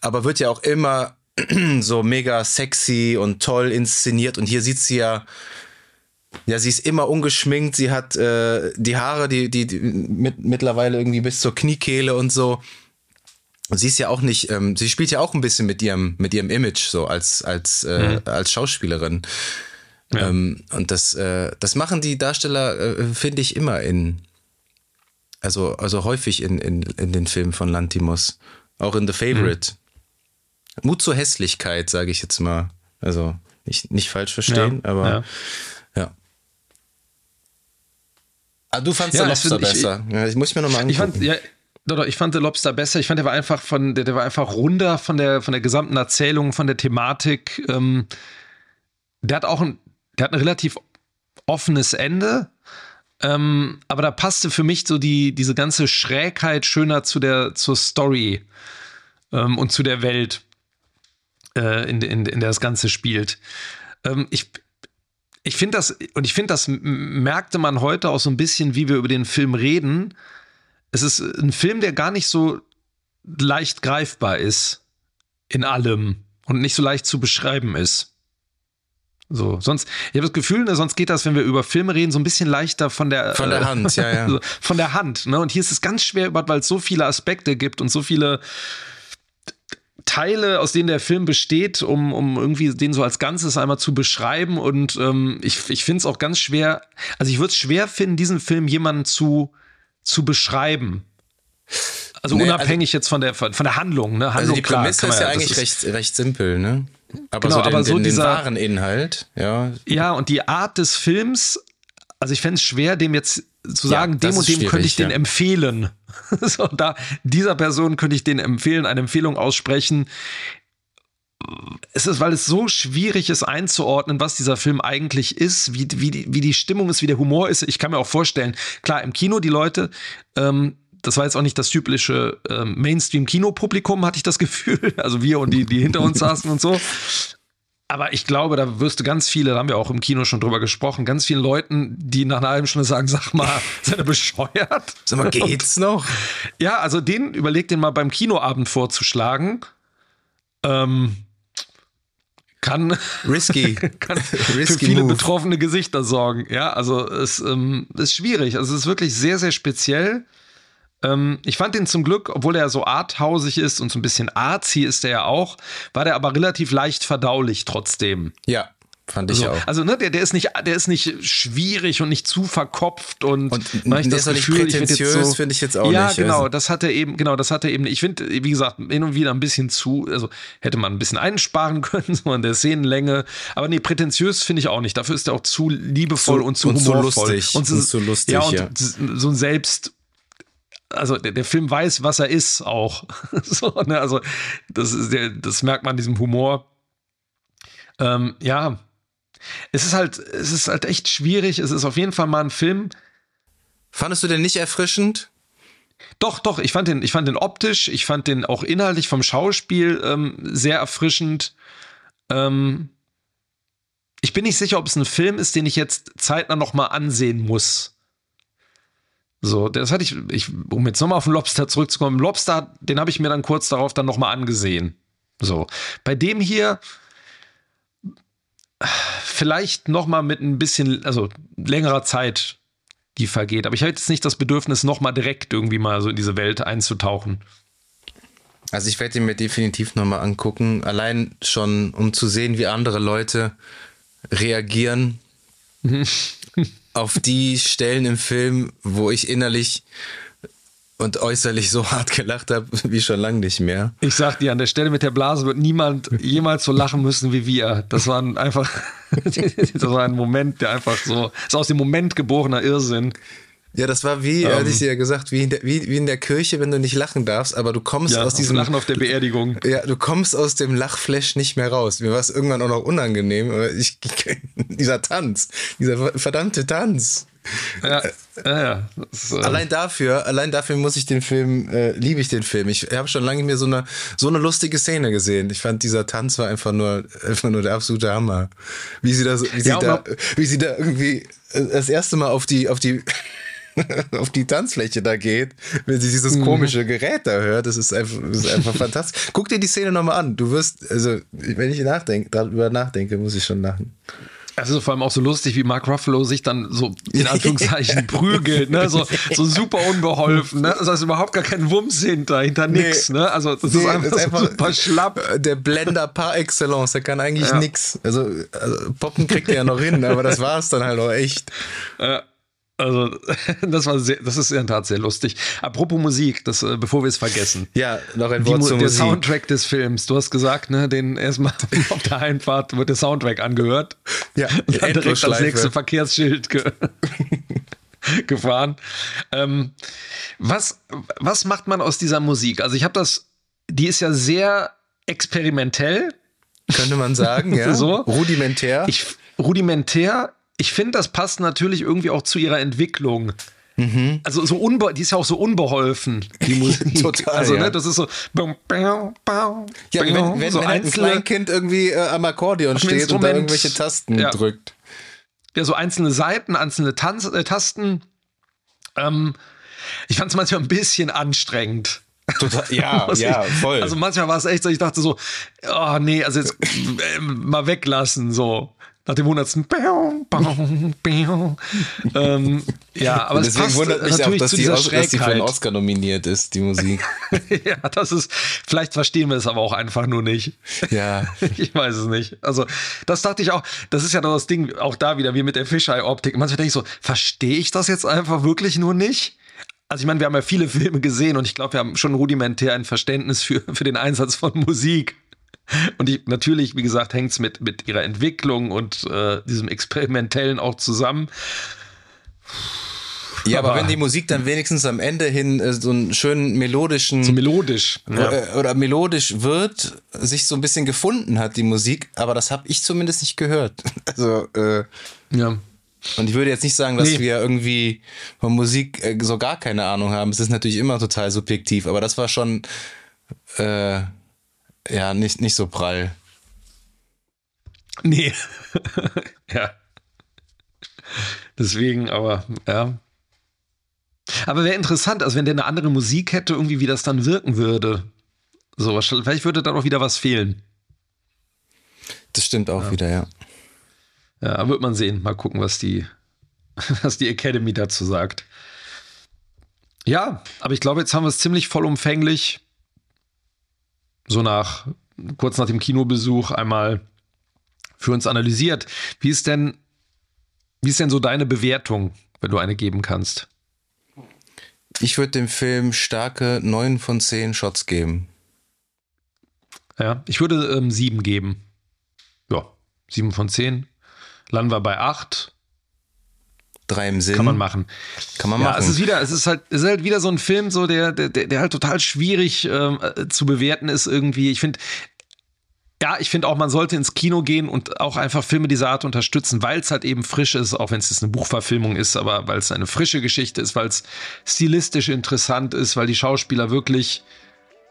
[SPEAKER 1] aber wird ja auch immer so mega sexy und toll inszeniert. Und hier sieht sie ja, ja, sie ist immer ungeschminkt. Sie hat äh, die Haare, die, die, die mit, mittlerweile irgendwie bis zur Kniekehle und so. Sie ist ja auch nicht, ähm, sie spielt ja auch ein bisschen mit ihrem, mit ihrem Image so als, als, äh, mhm. als Schauspielerin. Ja. Ähm, und das, äh, das machen die Darsteller, äh, finde ich, immer in, also, also häufig in, in, in den Filmen von Lantimos. Auch in The Favorite. Mhm. Mut zur Hässlichkeit, sage ich jetzt mal. Also nicht, nicht falsch verstehen, ja. aber ja. ja. Ah, du fandst ja, Lobster besser. Ich, ja, ich muss mir nochmal angucken.
[SPEAKER 3] Ich fand, ja, doch, doch, ich fand The Lobster besser. Ich fand, der war einfach von, der, der war einfach runder von der, von der gesamten Erzählung, von der Thematik. Ähm, der hat auch ein, der hat ein relativ offenes Ende. Ähm, aber da passte für mich so die, diese ganze Schrägheit schöner zu der, zur Story ähm, und zu der Welt, äh, in, in, in der das Ganze spielt. Ähm, ich, ich finde das, und ich finde, das merkte man heute auch so ein bisschen, wie wir über den Film reden es ist ein Film, der gar nicht so leicht greifbar ist in allem und nicht so leicht zu beschreiben ist. So, sonst, ich habe das Gefühl, ne, sonst geht das, wenn wir über Filme reden, so ein bisschen leichter von der
[SPEAKER 1] von der äh, Hand, ja, ja.
[SPEAKER 3] von der Hand, ne? Und hier ist es ganz schwer, weil es so viele Aspekte gibt und so viele Teile, aus denen der Film besteht, um, um irgendwie den so als Ganzes einmal zu beschreiben. Und ähm, ich, ich finde es auch ganz schwer, also ich würde es schwer finden, diesen Film jemanden zu zu beschreiben? Also nee, unabhängig also, jetzt von der, von der Handlung. Ne? Handlung
[SPEAKER 1] also die Prämisse ist ja, eigentlich ist recht, recht simpel, ne? Aber genau, so den, aber so den, dieser, den wahren Inhalt, ja.
[SPEAKER 3] Ja, und die Art des Films, also ich fände es schwer, dem jetzt zu sagen, ja, dem und dem könnte ich den empfehlen. so, da, dieser Person könnte ich den empfehlen, eine Empfehlung aussprechen es ist, weil es so schwierig ist einzuordnen, was dieser Film eigentlich ist, wie, wie, die, wie die Stimmung ist, wie der Humor ist. Ich kann mir auch vorstellen, klar, im Kino die Leute, ähm, das war jetzt auch nicht das typische ähm, Mainstream-Kino-Publikum, hatte ich das Gefühl. Also wir und die, die hinter uns saßen und so. Aber ich glaube, da wirst du ganz viele, da haben wir auch im Kino schon drüber gesprochen, ganz vielen Leuten, die nach einer halben Stunde sagen, sag mal, seid ihr bescheuert?
[SPEAKER 1] Sag mal, geht's noch?
[SPEAKER 3] Ja, also den, überleg den mal beim Kinoabend vorzuschlagen. Ähm, kann,
[SPEAKER 1] Risky.
[SPEAKER 3] kann Risky für viele move. betroffene Gesichter sorgen. Ja, also es ähm, ist schwierig. Also es ist wirklich sehr, sehr speziell. Ähm, ich fand den zum Glück, obwohl er so arthausig ist und so ein bisschen artsy ist er ja auch, war der aber relativ leicht verdaulich trotzdem.
[SPEAKER 1] Ja. Fand ich
[SPEAKER 3] also,
[SPEAKER 1] auch.
[SPEAKER 3] Also, ne, der, der, ist nicht, der ist nicht schwierig und nicht zu verkopft und,
[SPEAKER 1] und man ich das Gefühl, prätentiös so, finde ich jetzt auch
[SPEAKER 3] ja,
[SPEAKER 1] nicht.
[SPEAKER 3] Ja, genau, also. das hat er eben, genau, das hat er eben. Ich finde, wie gesagt, hin und wieder ein bisschen zu, also hätte man ein bisschen einsparen können, so an der Szenenlänge. Aber nee, prätentiös finde ich auch nicht. Dafür ist er auch zu liebevoll zu, und zu und humorvoll.
[SPEAKER 1] Zu lustig. Und,
[SPEAKER 3] und
[SPEAKER 1] zu lustig.
[SPEAKER 3] Ja, und ja. so ein Selbst, also der, der, Film weiß, was er ist, auch. so, ne? Also, das, ist der, das merkt man an diesem Humor. Ähm, ja, es ist halt, es ist halt echt schwierig. Es ist auf jeden Fall mal ein Film.
[SPEAKER 1] Fandest du den nicht erfrischend?
[SPEAKER 3] Doch, doch, ich fand den, ich fand den optisch, ich fand den auch inhaltlich vom Schauspiel ähm, sehr erfrischend. Ähm, ich bin nicht sicher, ob es ein Film ist, den ich jetzt zeitnah noch mal ansehen muss. So, das hatte ich, ich um jetzt nochmal auf den Lobster zurückzukommen. Lobster, den habe ich mir dann kurz darauf dann noch mal angesehen. So, bei dem hier, vielleicht noch mal mit ein bisschen, also längerer Zeit, die vergeht. Aber ich habe jetzt nicht das Bedürfnis, noch mal direkt irgendwie mal so in diese Welt einzutauchen.
[SPEAKER 1] Also ich werde ihn mir definitiv nochmal angucken. Allein schon, um zu sehen, wie andere Leute reagieren auf die Stellen im Film, wo ich innerlich und äußerlich so hart gelacht habe, wie schon lange nicht mehr.
[SPEAKER 3] Ich sag dir, an der Stelle mit der Blase wird niemand jemals so lachen müssen wie wir. Das war einfach, das war ein Moment, der einfach so, ist aus dem Moment geborener Irrsinn.
[SPEAKER 1] Ja, das war wie, um, hatte ich dir ja gesagt, wie in, der, wie, wie in der Kirche, wenn du nicht lachen darfst, aber du kommst
[SPEAKER 3] ja,
[SPEAKER 1] aus diesem.
[SPEAKER 3] Lachen auf der Beerdigung.
[SPEAKER 1] Ja, du kommst aus dem Lachflash nicht mehr raus. Mir war es irgendwann auch noch unangenehm. Ich, dieser Tanz, dieser verdammte Tanz.
[SPEAKER 3] Ja, ja, ja. Das,
[SPEAKER 1] äh allein dafür, allein dafür muss ich den Film, äh, liebe ich den Film. Ich habe schon lange mehr so eine so eine lustige Szene gesehen. Ich fand dieser Tanz war einfach nur einfach nur der absolute Hammer. Wie sie da, wie sie ja, da, wie sie da irgendwie äh, das erste Mal auf die auf die auf die Tanzfläche da geht, wenn sie dieses mhm. komische Gerät da hört. Das ist einfach, das ist einfach fantastisch. Guck dir die Szene nochmal an. Du wirst, also, wenn ich nachdenke, darüber nachdenke, muss ich schon lachen.
[SPEAKER 3] Also vor allem auch so lustig, wie Mark Ruffalo sich dann so in Anführungszeichen prügelt, ne? so, so super unbeholfen. Ne? Also da ist überhaupt gar kein Wumms hinter, hinter nee. nix. Ne? Also das nee, ist einfach, das ist einfach so super schlapp.
[SPEAKER 1] Der Blender par excellence, der kann eigentlich ja. nix. Also, also Poppen kriegt er ja noch hin, aber das war es dann halt auch echt.
[SPEAKER 3] Ja. Also, das war sehr, das ist in der Tat sehr lustig. Apropos Musik, das, äh, bevor wir es vergessen.
[SPEAKER 1] Ja, noch ein Wort Die, zur
[SPEAKER 3] der
[SPEAKER 1] Musik.
[SPEAKER 3] Soundtrack des Films. Du hast gesagt, ne, den erstmal auf der Einfahrt wird der Soundtrack angehört.
[SPEAKER 1] Ja,
[SPEAKER 3] und dann direkt das nächste Verkehrsschild ge gefahren. Ähm, was, was macht man aus dieser Musik? Also, ich habe das, die ist ja sehr experimentell.
[SPEAKER 1] Könnte man sagen, ja.
[SPEAKER 3] so.
[SPEAKER 1] Rudimentär.
[SPEAKER 3] Ich, rudimentär ich finde, das passt natürlich irgendwie auch zu ihrer Entwicklung. Mhm. Also so unbe die ist ja auch so unbeholfen, die Musik.
[SPEAKER 1] Total.
[SPEAKER 3] Also,
[SPEAKER 1] ja.
[SPEAKER 3] ne, das ist so.
[SPEAKER 1] Ja, wenn, wenn, so wenn ein Kleinkind irgendwie äh, am Akkordeon steht und da irgendwelche Tasten ja. drückt.
[SPEAKER 3] Ja, so einzelne Seiten, einzelne Tanz äh, Tasten. Ähm, ich fand es manchmal ein bisschen anstrengend.
[SPEAKER 1] Total, ja, ja, voll.
[SPEAKER 3] Also manchmal war es echt so, ich dachte so, oh nee, also jetzt äh, mal weglassen, so nach dem hundertsten. ähm, ja, aber
[SPEAKER 1] deswegen
[SPEAKER 3] es
[SPEAKER 1] wundert mich
[SPEAKER 3] natürlich
[SPEAKER 1] auch, dass
[SPEAKER 3] zu
[SPEAKER 1] die,
[SPEAKER 3] dieser
[SPEAKER 1] dass die für einen. Oscar nominiert ist, die Musik.
[SPEAKER 3] ja, das ist, vielleicht verstehen wir es aber auch einfach nur nicht.
[SPEAKER 1] Ja.
[SPEAKER 3] Ich weiß es nicht. Also, das dachte ich auch, das ist ja doch das Ding, auch da wieder, wie mit der Fisheye-Optik. Manchmal denke ich so, verstehe ich das jetzt einfach wirklich nur nicht? Also ich meine, wir haben ja viele Filme gesehen und ich glaube, wir haben schon rudimentär ein Verständnis für, für den Einsatz von Musik. Und ich, natürlich, wie gesagt, hängt es mit, mit ihrer Entwicklung und äh, diesem Experimentellen auch zusammen.
[SPEAKER 1] Ja, aber, aber, wenn die Musik dann wenigstens am Ende hin äh, so einen schönen melodischen.
[SPEAKER 3] So melodisch.
[SPEAKER 1] Ja. Äh, oder melodisch wird, sich so ein bisschen gefunden hat, die Musik, aber das habe ich zumindest nicht gehört. Also, äh,
[SPEAKER 3] ja.
[SPEAKER 1] Und ich würde jetzt nicht sagen, dass
[SPEAKER 3] Nee.
[SPEAKER 1] wir irgendwie von Musik äh, so gar keine Ahnung haben. Es ist natürlich immer total subjektiv, aber das war schon äh, ja nicht, nicht so prall.
[SPEAKER 3] Nee. ja. Deswegen, aber ja. Aber wäre interessant, also wenn der eine andere Musik hätte, irgendwie wie das dann wirken würde. So, vielleicht würde dann auch wieder was fehlen.
[SPEAKER 1] Das stimmt auch wieder, ja.
[SPEAKER 3] Ja, wird man sehen. Mal gucken, was die, was die Academy dazu sagt. Ja, aber ich glaube, jetzt haben wir es ziemlich vollumfänglich so nach, kurz nach dem Kinobesuch einmal für uns analysiert. Wie ist denn, wie ist denn so deine Bewertung, wenn du eine geben kannst?
[SPEAKER 1] Ich würde dem Film starke 9 von 10 Shots geben.
[SPEAKER 3] Ja, ich würde ähm, sieben geben. Ja, sieben von zehn. Landen wir bei acht.
[SPEAKER 1] Drei im Sinn.
[SPEAKER 3] Kann man machen.
[SPEAKER 1] Kann man
[SPEAKER 3] Ja,
[SPEAKER 1] machen.
[SPEAKER 3] es ist wieder, es ist halt, es ist halt wieder so ein Film, so der, der, der halt total schwierig ähm, äh, zu bewerten ist irgendwie. Ich finde, ja, ich finde auch, man sollte ins Kino gehen und auch einfach Filme dieser Art unterstützen, weil es halt eben frisch ist, auch wenn es jetzt eine Buchverfilmung ist, aber weil es eine frische Geschichte ist, weil es stilistisch interessant ist, weil die Schauspieler wirklich,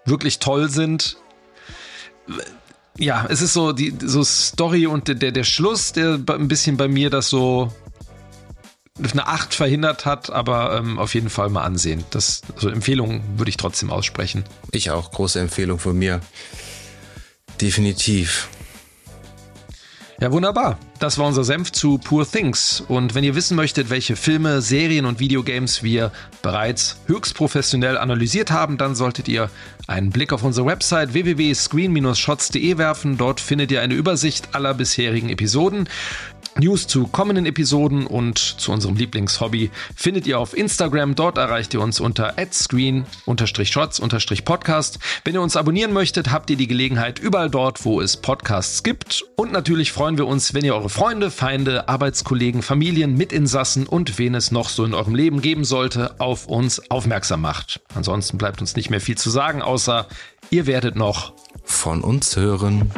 [SPEAKER 3] wirklich toll sind. Ja, es ist so die so Story und der, der Schluss, der ein bisschen bei mir das so eine 8 verhindert hat, aber ähm, auf jeden Fall mal ansehen. Das, also Empfehlungen würde ich trotzdem aussprechen.
[SPEAKER 1] Ich auch. Große Empfehlung von mir. Definitiv.
[SPEAKER 3] Ja, wunderbar. Das war unser Senf zu Poor Things. Und wenn ihr wissen möchtet, welche Filme, Serien und Videogames wir bereits höchst professionell analysiert haben, dann solltet ihr einen Blick auf unsere Website www.screen-shots.de werfen. Dort findet ihr eine Übersicht aller bisherigen Episoden. News zu kommenden Episoden und zu unserem Lieblingshobby findet ihr auf Instagram. Dort erreicht ihr uns unter screen-shots-podcast. Wenn ihr uns abonnieren möchtet, habt ihr die Gelegenheit überall dort, wo es Podcasts gibt. Und natürlich freuen wir uns, wenn ihr eure Freunde, Feinde, Arbeitskollegen, Familien, Mitinsassen und wen es noch so in eurem Leben geben sollte, auf uns aufmerksam macht. Ansonsten bleibt uns nicht mehr viel zu sagen, außer ihr werdet noch
[SPEAKER 1] von uns hören.